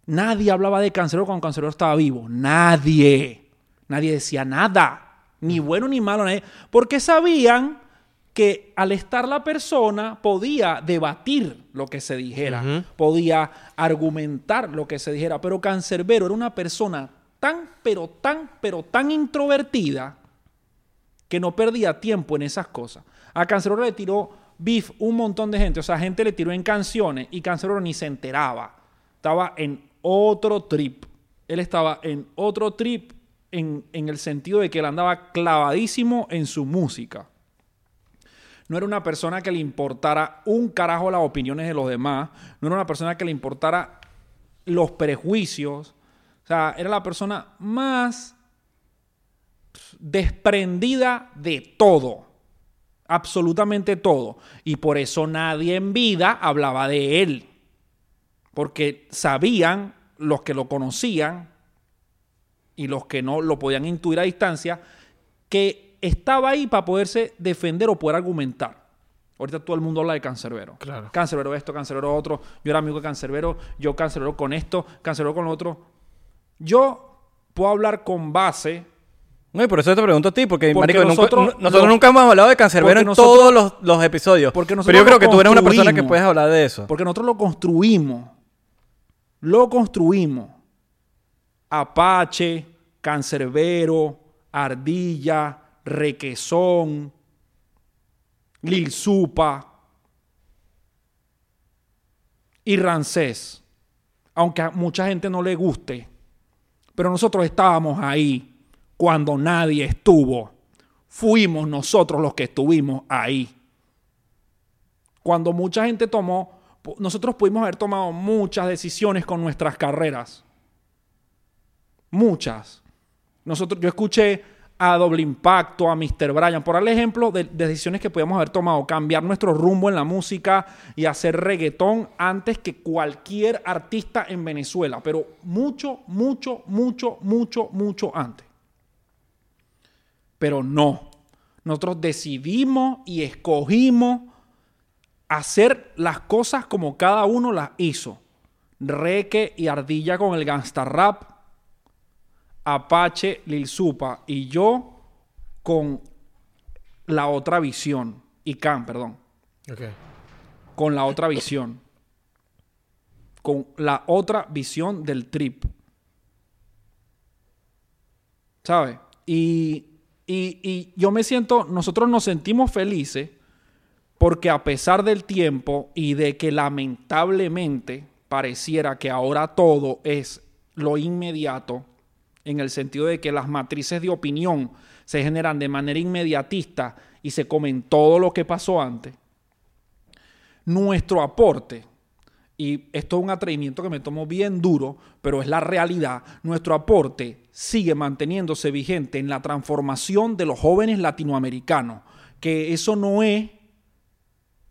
Nadie hablaba de Cancerbero cuando Cancerbero estaba vivo. Nadie. Nadie decía nada. Ni bueno ni malo. Nadie. Porque sabían que al estar la persona podía debatir lo que se dijera. Podía argumentar lo que se dijera. Pero Cancerbero era una persona tan, pero tan, pero tan introvertida que no perdía tiempo en esas cosas. A Cancerbero le tiró beef un montón de gente. O sea, gente le tiró en canciones y Cancerbero ni se enteraba. Estaba en otro trip. Él estaba en otro trip en, en el sentido de que él andaba clavadísimo en su música. No era una persona que le importara un carajo las opiniones de los demás. No era una persona que le importara los prejuicios. O sea, era la persona más desprendida de todo. Absolutamente todo. Y por eso nadie en vida hablaba de él. Porque sabían los que lo conocían y los que no lo podían intuir a distancia, que estaba ahí para poderse defender o poder argumentar. Ahorita todo el mundo habla de cancerbero. Claro. Cancerbero esto, cancerbero otro. Yo era amigo de cancerbero, yo cancerbero con esto, cancerbero con lo otro. Yo puedo hablar con base No, y por eso te pregunto a ti, porque, Porque marico, nunca- nosotros nu- nosotros nunca hemos hablado de cancerbero en nosotros- todos los, los episodios. porque Pero nosotros yo creo que tú eres una persona que puedes hablar de eso. Porque nosotros lo construimos. Lo construimos. Apache, Cancerbero, Ardilla, Requesón, Lil Supa y Rancés. Aunque a mucha gente no le guste. Pero nosotros estábamos ahí cuando nadie estuvo. Fuimos nosotros los que estuvimos ahí cuando mucha gente tomó, nosotros pudimos haber tomado muchas decisiones con nuestras carreras. Muchas. Nosotros, yo escuché a Doble Impacto, a Mr. Bryan, por darle ejemplo de decisiones que podíamos haber tomado, cambiar nuestro rumbo en la música y hacer reggaetón antes que cualquier artista en Venezuela, pero mucho, mucho, mucho, mucho, mucho antes. Pero no. Nosotros decidimos y escogimos hacer las cosas como cada uno las hizo. Reque y Ardilla con el gangsta rap, Apache, Lil Supa y yo con la otra visión. Y Khan, perdón. Ok. Con la otra visión. Con la otra visión del trip. ¿Sabes? Y, y, y yo me siento, nosotros nos sentimos felices porque a pesar del tiempo y de que lamentablemente pareciera que ahora todo es lo inmediato, en el sentido de que las matrices de opinión se generan de manera inmediatista y se comen todo lo que pasó antes, nuestro aporte, y esto es un atrevimiento que me tomo bien duro, pero es la realidad, nuestro aporte sigue manteniéndose vigente en la transformación de los jóvenes latinoamericanos, que eso no es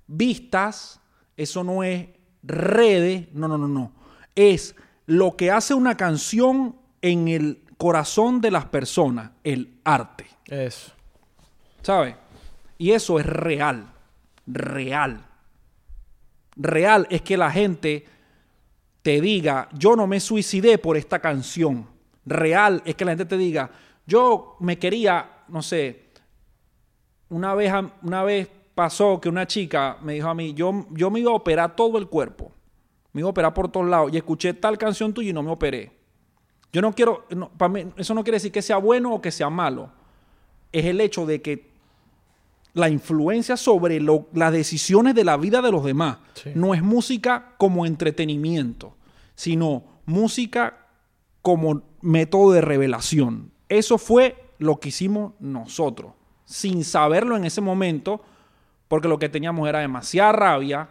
vistas, eso no es redes, no, no, no, no. Es lo que hace una canción en el corazón de las personas, el arte. Eso. ¿Sabes? Y eso es real, real. Real es que la gente te diga, yo no me suicidé por esta canción. Real es que la gente te diga, yo me quería, no sé, una vez, una vez pasó que una chica me dijo a mí, yo, yo me iba a operar todo el cuerpo. Me iba a operar por todos lados y escuché tal canción tuya y no me operé. Yo no quiero, no, para mí, eso no quiere decir que sea bueno o que sea malo. Es el hecho de que la influencia sobre lo- las decisiones de la vida de los demás Sí. no es música como entretenimiento, sino música como método de revelación. Eso fue lo que hicimos nosotros, sin saberlo en ese momento, porque lo que teníamos era demasiada rabia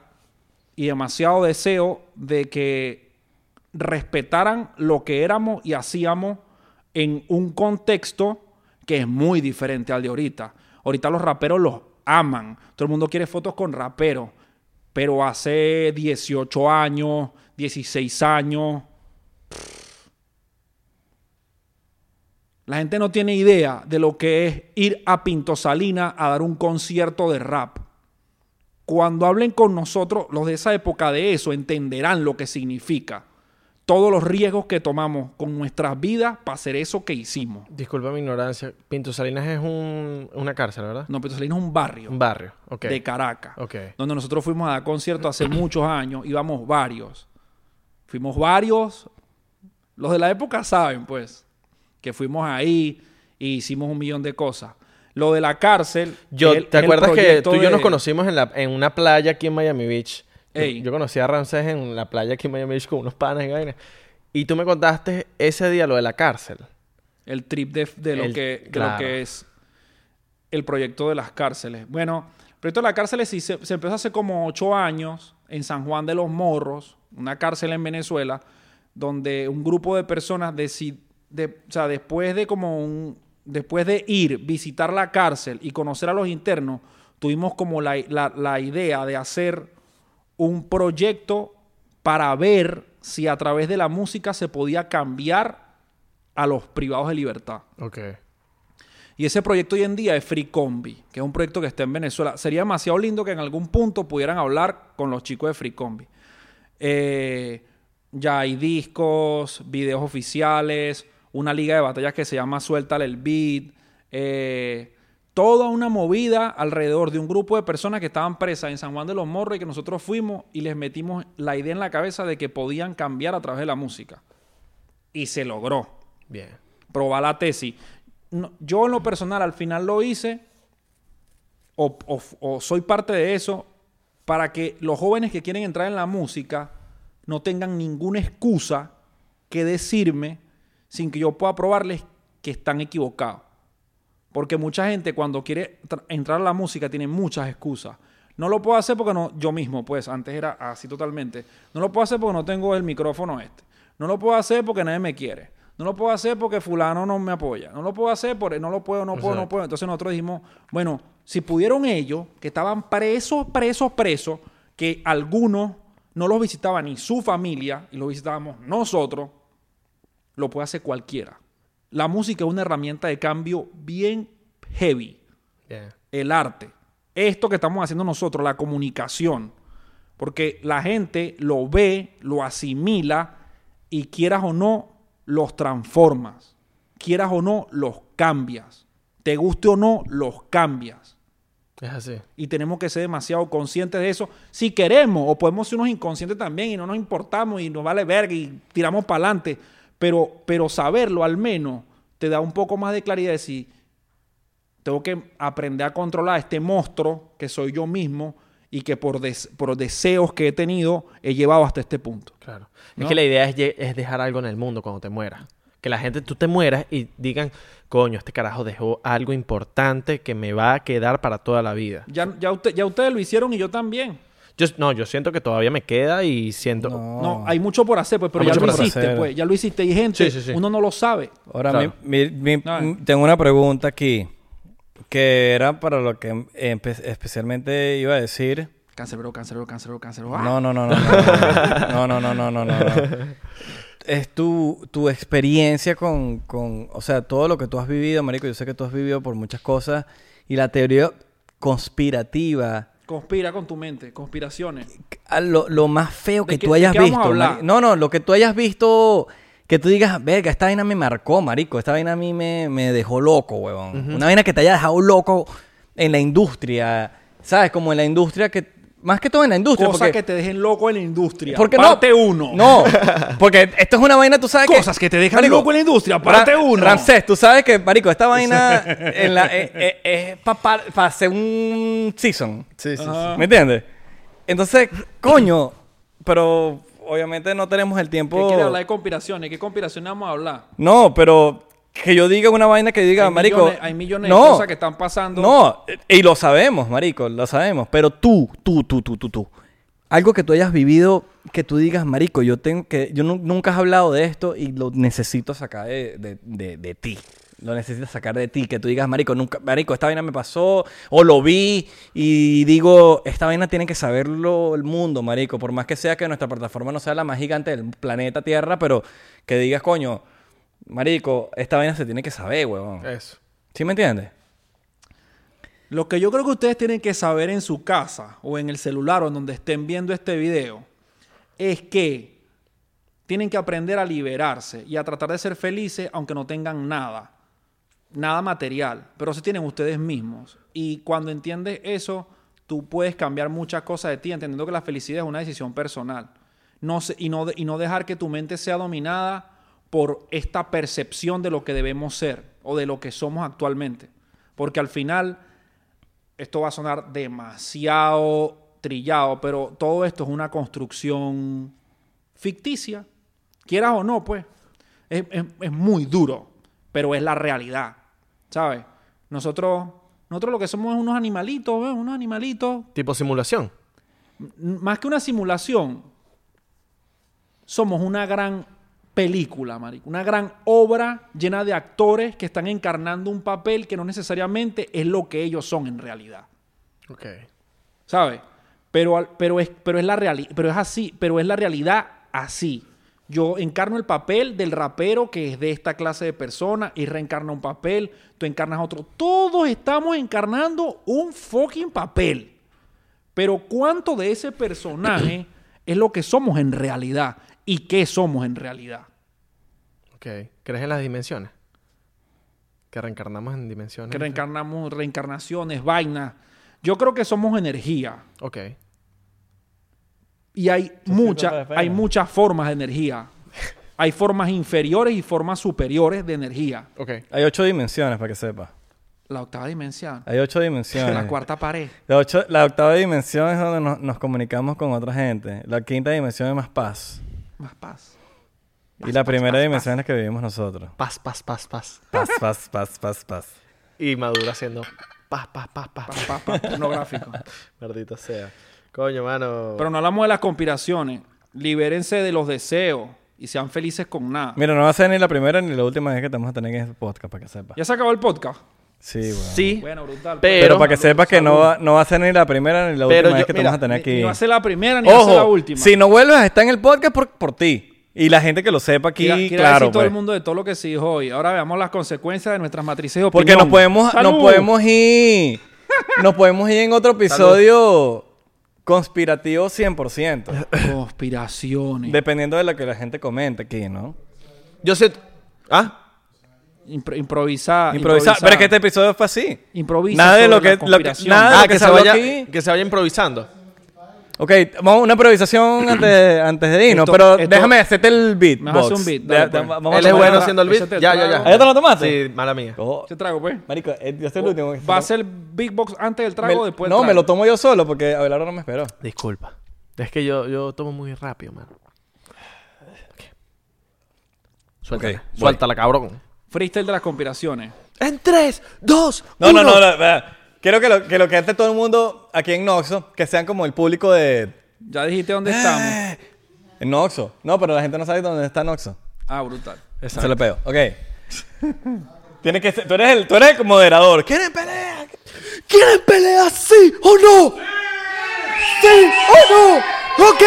y demasiado deseo de que respetaran lo que éramos y hacíamos en un contexto que es muy diferente al de ahorita. Ahorita los raperos los aman. Todo el mundo quiere fotos con raperos. Pero hace 18 años, 16 años, la gente no tiene idea de lo que es ir a Pinto Salina a dar un concierto de rap. Cuando hablen con nosotros, los de esa época de eso, entenderán lo que significa. Todos los riesgos que tomamos con nuestras vidas para hacer eso que hicimos. Disculpa mi ignorancia. Pinto Salinas es un, una cárcel, ¿verdad? No, Pinto Salina es un barrio Un barrio. Ok. de Caracas. Ok. Donde nosotros fuimos a dar conciertos hace muchos años. Íbamos varios. Fuimos varios. Los de la época saben, pues, que fuimos ahí y hicimos un millón de cosas. Lo de la cárcel. Yo, el- ¿te acuerdas que tú y yo de- nos conocimos en, la, en una playa aquí en Miami Beach? Yo- Ey. Yo, conocí a Ramsés en la playa aquí en Miami Beach con unos panas y vainas. Y tú me contaste ese día lo de la cárcel. El trip de, de lo, El- que, de lo que es el proyecto de las cárceles. Bueno, el proyecto de las cárceles sí se, se empezó hace como ocho años en San Juan de los Morros, una cárcel en Venezuela, donde un grupo de personas deci- de- o sea, después de como un, después de ir, visitar la cárcel y conocer a los internos, tuvimos como la, la- la idea de hacer un proyecto para ver si a través de la música se podía cambiar a los privados de libertad. Ok. Y ese proyecto hoy en día es Free Combi, que es un proyecto que está en Venezuela. Sería demasiado lindo que en algún punto pudieran hablar con los chicos de Free Combi. Eh, ya hay discos, videos oficiales, una liga de batallas que se llama Suéltale el Beat. eh, toda una movida alrededor de un grupo de personas que estaban presas en San Juan de los Morros y que nosotros fuimos y les metimos la idea en la cabeza de que podían cambiar a través de la música. Y se logró Bien. probar la tesis. No, yo en lo personal al final lo hice o, o- o soy parte de eso para que los jóvenes que quieren entrar en la música no tengan ninguna excusa que decirme sin que yo pueda probarles que están equivocados. Porque mucha gente cuando quiere tra- entrar a la música tiene muchas excusas. No lo puedo hacer porque no, yo mismo, pues, antes era así totalmente. No lo puedo hacer porque no tengo el micrófono este. No lo puedo hacer porque nadie me quiere. No lo puedo hacer porque fulano no me apoya. No lo puedo hacer porque no lo puedo, no puedo, no puedo. Entonces nosotros dijimos, bueno, si pudieron ellos, que estaban presos, presos, presos, que algunos no los visitaba ni su familia y los visitábamos nosotros, lo puede hacer cualquiera. La música es una herramienta de cambio bien heavy. El arte. Esto que estamos haciendo nosotros, la comunicación. Porque la gente lo ve, lo asimila y quieras o no, los transformas. Quieras o no, los cambias. Te guste o no, los cambias. Es así. Y tenemos que ser demasiado conscientes de eso. Si queremos, o podemos ser unos inconscientes también y no nos importamos y nos vale verga y tiramos para adelante. Pero, pero saberlo al menos te da un poco más de claridad de si tengo que aprender a controlar este monstruo que soy yo mismo y que por, des- por deseos que he tenido he llevado hasta este punto. Claro. ¿No? Es que la idea es, es dejar algo en el mundo cuando te mueras. Que la gente, tú te mueras y digan, coño, este carajo dejó algo importante que me va a quedar para toda la vida. Ya, ya, usted- ya ustedes lo hicieron y yo también. Yo, no, yo siento que todavía me queda y siento... No. No, hay mucho por hacer, pues, pero Hay ya lo hiciste, hacer. pues. Ya lo hiciste. Y gente, Sí, sí, sí. uno no lo sabe. Ahora, Claro. mi- mi- mi- No. m- tengo una pregunta aquí. Que era para lo que empe- especialmente iba a decir. Cáncer, cáncer, cáncer, cáncer. No, no, no, no. No, no, no, no, no, no. no. Es tu, tu experiencia con, con, o sea, todo lo que tú has vivido, marico. Yo sé que tú has vivido por muchas cosas. Y la teoría conspirativa, Conspira con tu mente, conspiraciones. a lo, lo más feo ¿De que tú hayas visto. No, no, lo que tú hayas visto, que tú digas, verga, esta vaina me marcó, marico. Esta vaina a mí me, me dejó loco, huevón. Una vaina que te haya dejado loco en la industria. ¿Sabes? Como en la industria que... Más que todo en la industria. Cosas porque, que te dejen loco en la industria. porque parte no, uno. No, porque esto es una vaina, tú sabes que... Cosas que te dejan loco en la industria. Ra- Parte uno. Ramsés, tú sabes que, marico, esta vaina en la, eh, eh, es para hacer un season. Sí, sí, Ajá. ¿Me entiendes? Entonces, coño, pero obviamente no tenemos el ¿Qué tiempo. quiere hablar de conspiraciones? ¿Qué conspiraciones vamos a hablar? No, pero que yo diga una vaina que diga, hay, marico. millones, hay millones no, de cosas que están pasando. No, y lo sabemos, marico, lo sabemos. Pero tú, tú, tú, tú, tú, tú. Algo que tú hayas vivido, que tú digas, marico, yo tengo que, yo nu- nunca has hablado de esto y lo necesito sacar de, de, de- de ti. Lo necesito sacar de ti, que tú digas, marico, nunca, marico, esta vaina me pasó, o lo vi, y digo, esta vaina tiene que saberlo el mundo, marico, por más que sea que nuestra plataforma no sea la más gigante del planeta Tierra, pero que digas, coño, marico, esta vaina se tiene que saber, huevón. Eso. ¿Sí me entiendes? Lo que yo creo que ustedes tienen que saber en su casa o en el celular o en donde estén viendo este video es que tienen que aprender a liberarse y a tratar de ser felices aunque no tengan nada, nada material, pero sí tienen ustedes mismos. Y cuando entiendes eso, tú puedes cambiar muchas cosas de ti, entendiendo que la felicidad es una decisión personal. No se- y, no, de- y no dejar que tu mente sea dominada por esta percepción de lo que debemos ser o de lo que somos actualmente. Porque al final esto va a sonar demasiado trillado, pero todo esto es una construcción ficticia. Quieras o no, pues. Es, es- es muy duro, pero es la realidad. ¿Sabes? Nosotros, nosotros lo que somos es unos animalitos, ¿ves? Unos animalitos. Tipo simulación. M- Más que una simulación, somos una gran película, marico. Una gran obra llena de actores que están encarnando un papel que no necesariamente es lo que ellos son en realidad. Ok. ¿sabes? Pero, pero, es, pero, es la reali- pero es así, pero es la realidad así. Yo encarno el papel del rapero que es de esta clase de persona y reencarna un papel, tú encarnas otro. Todos estamos encarnando un fucking papel. Pero ¿cuánto de ese personaje es lo que somos en realidad? ¿Y qué somos en realidad? Ok. ¿Crees en las dimensiones? Que reencarnamos en dimensiones. Que reencarnamos, reencarnaciones, vainas. Yo creo que somos energía. Ok. Y hay, mucha- de pena. hay muchas formas de energía. Hay formas inferiores y formas superiores de energía. Ok. Hay ocho dimensiones, para que sepa. La octava dimensión. Hay ocho dimensiones. La cuarta pared. La, ocho- la octava dimensión es donde nos, nos comunicamos con otra gente. La quinta dimensión es más paz. Más paz. y la primera dimensión es la que vivimos nosotros. Paz, paz, paz, paz. Paz, paz, paz, paz, paz. Y madura haciendo paz, paz, paz, paz. Paz, paz, paz, pornográfico. Maldito sea. Coño, mano. Pero no hablamos de las conspiraciones. Libérense de los deseos y sean felices con nada. Mira, no va a ser ni la primera ni la última vez que te vamos a tener en este podcast, para que sepa. ¿Ya se acabó el podcast? Sí, bueno. Sí. Bueno, brutal. Pero- Pero para que Salud, sepas que no salud. va, no va a ser ni la primera ni la Pero última yo- vez que te mira, vamos a tener aquí. ni va a ser la primera ni va a ser la Ojo, última. si no vuelves a estar en el podcast por, por ti. Y la gente que lo sepa aquí, Quiera- quiera claro. decir todo pues. el mundo de todo lo que se dijo hoy. Ahora veamos las consecuencias de nuestras matrices de Porque nos podemos, ¡Salud! nos podemos ir. nos podemos ir en otro episodio conspirativo 100%. Conspiraciones. dependiendo de lo que la gente comente aquí, ¿no? Yo sé. ¿Ah? Impro- improvisa. Improvisar. Pero es que este episodio fue así. Improvisa Nada de lo que- la lo nada de Ah, lo que, que se vaya, aquí. que se vaya improvisando. Ok, vamos a una improvisación antes, antes de irnos, Esto- pero esto- déjame hacerte el beat. Me hace un beat, dale, pues. vamos Él es bueno haciendo el beat. el Ya, ya, ya. ¿Ah, ya te lo tomaste? Sí, mala mía. Oh, ¿Qué trago, pues? marico, eh, yo soy el último. ¿Va a ser Big Box antes del trago Me- o después del No, trago? me lo tomo yo solo porque Abelardo no me esperó. Disculpa. Es que yo, yo tomo muy rápido, mano. Ok. Suéltala. Ok, voy. Suéltala, cabrón. Freestyle de las conspiraciones. En 3, 2, No, no, no, no. Quiero que lo que lo que hace todo el mundo aquí en Noxo, que sean como el público de Ya dijiste dónde estamos. en Noxo. No, pero la gente no sabe dónde está Noxo. Ah, brutal. Se lo pego. Ok. Tienes que ser, tú eres el, tú eres el moderador. ¿Quieren pelea? ¿Quieren pelear sí o no? ¿Sí o no? Ok.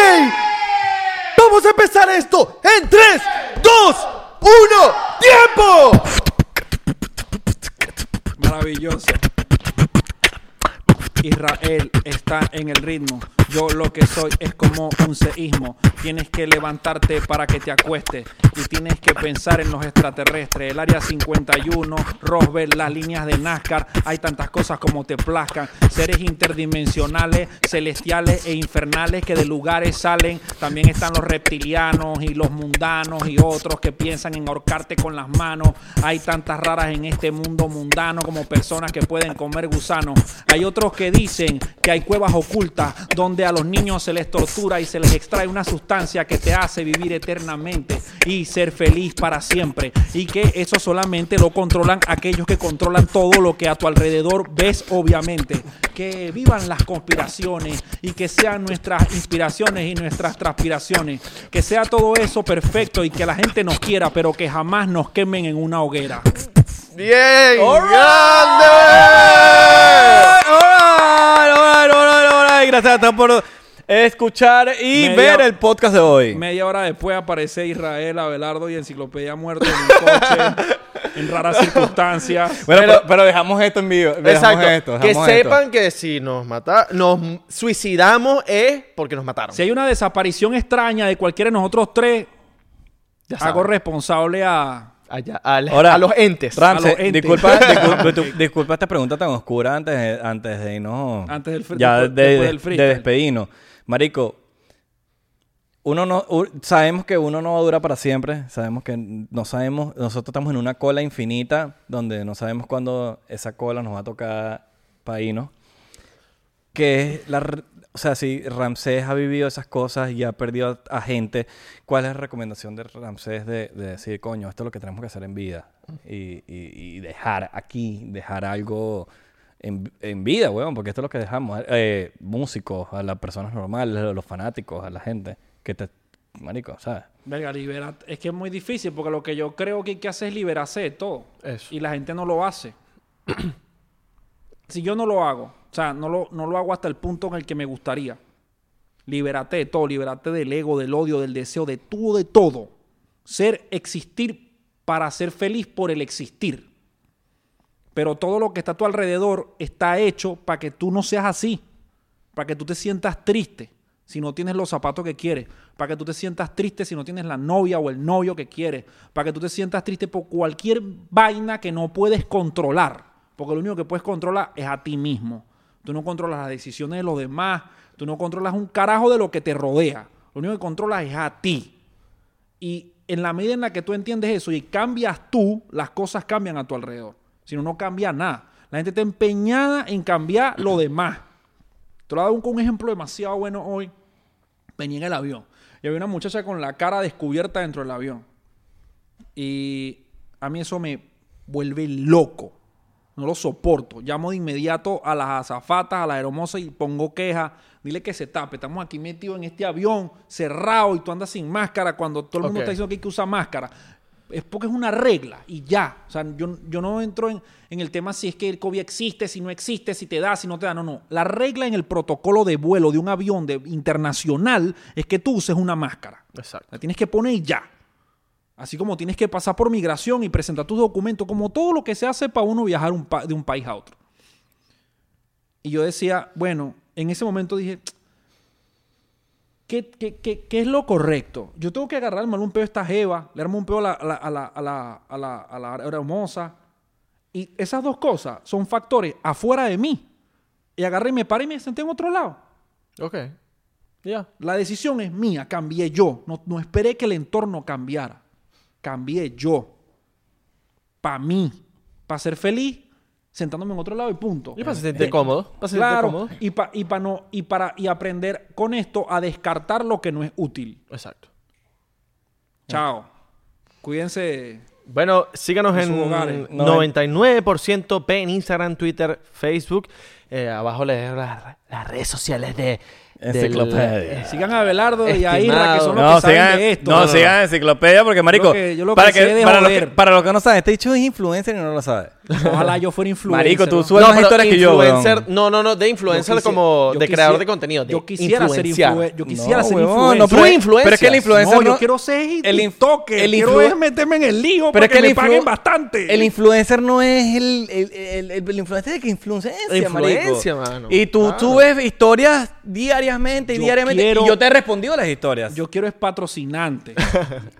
Vamos a empezar esto en 3, 2, 1. ¡Tiempo! Maravilloso. Israel está en el ritmo. Yo lo que soy es como un seísmo. Tienes que levantarte para que te acuestes. Y tienes que pensar en los extraterrestres. El área 51, Roswell, las líneas de NASCAR. Hay tantas cosas como te plazcan. Seres interdimensionales, celestiales e infernales que de lugares salen. También están los reptilianos y los mundanos y otros que piensan en ahorcarte con las manos. Hay tantas raras en este mundo mundano como personas que pueden comer gusanos. Hay otros que dicen que hay cuevas ocultas donde a los niños se les tortura y se les extrae una sustancia que te hace vivir eternamente y ser feliz para siempre. Y que eso solamente lo controlan aquellos que controlan todo lo que a tu alrededor ves, obviamente. Que vivan las conspiraciones y que sean nuestras inspiraciones y nuestras transpiraciones. Que sea todo eso perfecto y que la gente nos quiera, pero que jamás nos quemen en una hoguera. ¡Bien! ¡Grande! Gracias a todos por escuchar y Media- ver el podcast de hoy. Media hora después aparece Israel, Abelardo y Enciclopedia Muerto en un coche, en raras circunstancias. Bueno, Pero- pero, pero dejamos esto en vivo. Dejamos Exacto. esto, que esto. sepan que si nos mata, nos suicidamos es porque nos mataron. Si hay una desaparición extraña de cualquiera de nosotros tres, Ya hago responsable a... Allá, al- Ahora, a los entes. Ramsey, A los entes. disculpa, disculpa, tu- disculpa esta pregunta tan oscura antes de, antes de irnos. Antes del Ya después- de, después de- del de despedirnos. Marico, uno no, u- sabemos que uno no va a durar para siempre. Sabemos que no sabemos, nosotros estamos en una cola infinita donde no sabemos cuándo esa cola nos va a tocar para irnos. Que es la, o sea, si Ramsés ha vivido esas cosas y ha perdido a, a gente, ¿cuál es la recomendación de Ramsés de, de decir, coño, esto es lo que tenemos que hacer en vida? Y, y- y dejar aquí, dejar algo en, en vida, weón, porque esto es lo que dejamos. Eh, músicos, a las personas normales, a los fanáticos, a la gente que te... Marico, ¿sabes? Verga, libera- Es que es muy difícil porque lo que yo creo que hay que hacer es liberarse de todo. Eso. Y la gente no lo hace. si yo no lo hago, o sea, no lo, no lo hago hasta el punto en el que me gustaría. Libérate de todo, libérate del ego, del odio, del deseo, de todo, de todo. Ser, existir para ser feliz por el existir. Pero todo lo que está a tu alrededor está hecho para que tú no seas así. Para que tú te sientas triste si no tienes los zapatos que quieres. Para que tú te sientas triste si no tienes la novia o el novio que quieres. Para que tú te sientas triste por cualquier vaina que no puedes controlar. Porque lo único que puedes controlar es a ti mismo. Tú no controlas las decisiones de los demás. Tú no controlas un carajo de lo que te rodea. Lo único que controlas es a ti. Y en la medida en la que tú entiendes eso y cambias tú, las cosas cambian a tu alrededor. Si no, no cambia nada. La gente está empeñada en cambiar lo demás. Te lo dar un, un ejemplo demasiado bueno hoy. Venía en el avión y había una muchacha con la cara descubierta dentro del avión. Y a mí eso me vuelve loco. No lo soporto. Llamo de inmediato a las azafatas, a la hermosa y pongo queja. Dile que se tape. Estamos aquí metidos en este avión cerrado y tú andas sin máscara cuando todo el mundo está diciendo que hay que usar máscara. Es porque es una regla y ya. O sea, yo, yo no entro en, en el tema si es que el COVID existe, si no existe, si te da, si no te da. No, no. La regla en el protocolo de vuelo de un avión de, internacional es que tú uses una máscara. Exacto. La tienes que poner y ya. Así como tienes que pasar por migración y presentar tus documentos, como todo lo que se hace para uno viajar un pa- de un país a otro. Y yo decía, bueno, en ese momento dije, ¿qué, qué, qué- qué es lo correcto? Yo tengo que agarrarme un peo a esta jeva, le armo un peo a la, a la, a la, a la, a la, a la hermosa. Y esas dos cosas son factores afuera de mí. Y agarré y me paré y me senté en otro lado. Ok. Ya. La decisión es mía, cambié yo. No, no esperé que el entorno cambiara. Cambié yo. Para mí. Para ser feliz, sentándome en otro lado y punto. Y para sentirte Eh, cómodo. Para sentirte Claro. cómodo. Y, pa- y, pa no, y, para, y aprender con esto a descartar lo que no es útil. Exacto. Chao. Cuídense. Bueno, síganos En en sus hogares. 99% P en Instagram, Twitter, Facebook. Eh, abajo les dejo las, las redes sociales de... del- Enciclopedia. Sigan a Abelardo y a Isra, que son los No, que saben sigan, de esto. no, sigan enciclopedia porque, marico, Yo lo que- yo lo que para, sé de para, lo que, para los que no saben, este dicho es influencer y no lo sabe. Ojalá yo fuera influencer. Marico, tú ¿no? subes más pero historias que yo, influencer, weón. no, no, no, de influencer Yo quisi- como de creador quisiera- de contenido. De Yo quisiera ser influencer. Yo quisiera No, ser influencer. no, pero, influencias. pero es que el influencer no, no- yo quiero ser el TikToker. el quiero es meterme en el lío Pero para es que que, el me paguen bastante. El influencer no es el, el, el, el- el influencer de que influencia, Influencia, marico. mano. Y tú, ves historias diariamente y Yo diariamente. quiero- Y yo te he respondido a las historias. Yo quiero es patrocinante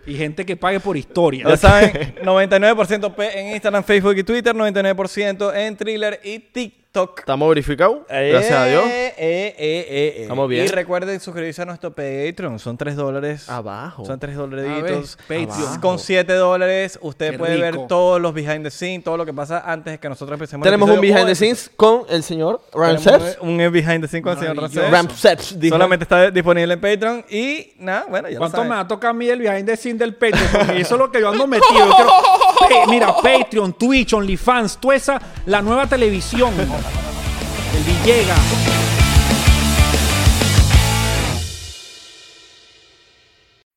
y gente que pague por historia. Ya saben, 99% P en Instagram, Facebook y Twitter, 99% en Thriller y TikTok. Estamos verificados. Gracias a Dios. Eh, eh, eh, eh, eh. Estamos bien. Y recuerden suscribirse a nuestro Patreon. Son 3 dólares. Abajo. Son 3 A dolaritos. Patreon. Con 7 dólares usted Qué puede ver todos los behind the scenes, todo lo que pasa antes de que nosotros empecemos. el Tenemos un behind the scenes con el señor Ramses. Un, un behind the scenes con el señor. Ramsés. Ramses. dije. Solamente está disponible en Patreon. Y nada, bueno, ya lo ¿Cuánto saben. me va a tocar a mí el behind the scene del Patreon? Porque eso es lo que yo ando metido. Yo quiero- Mira, Patreon, Twitch, OnlyFans, toda esa, la nueva televisión. El Villega.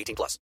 18 plus.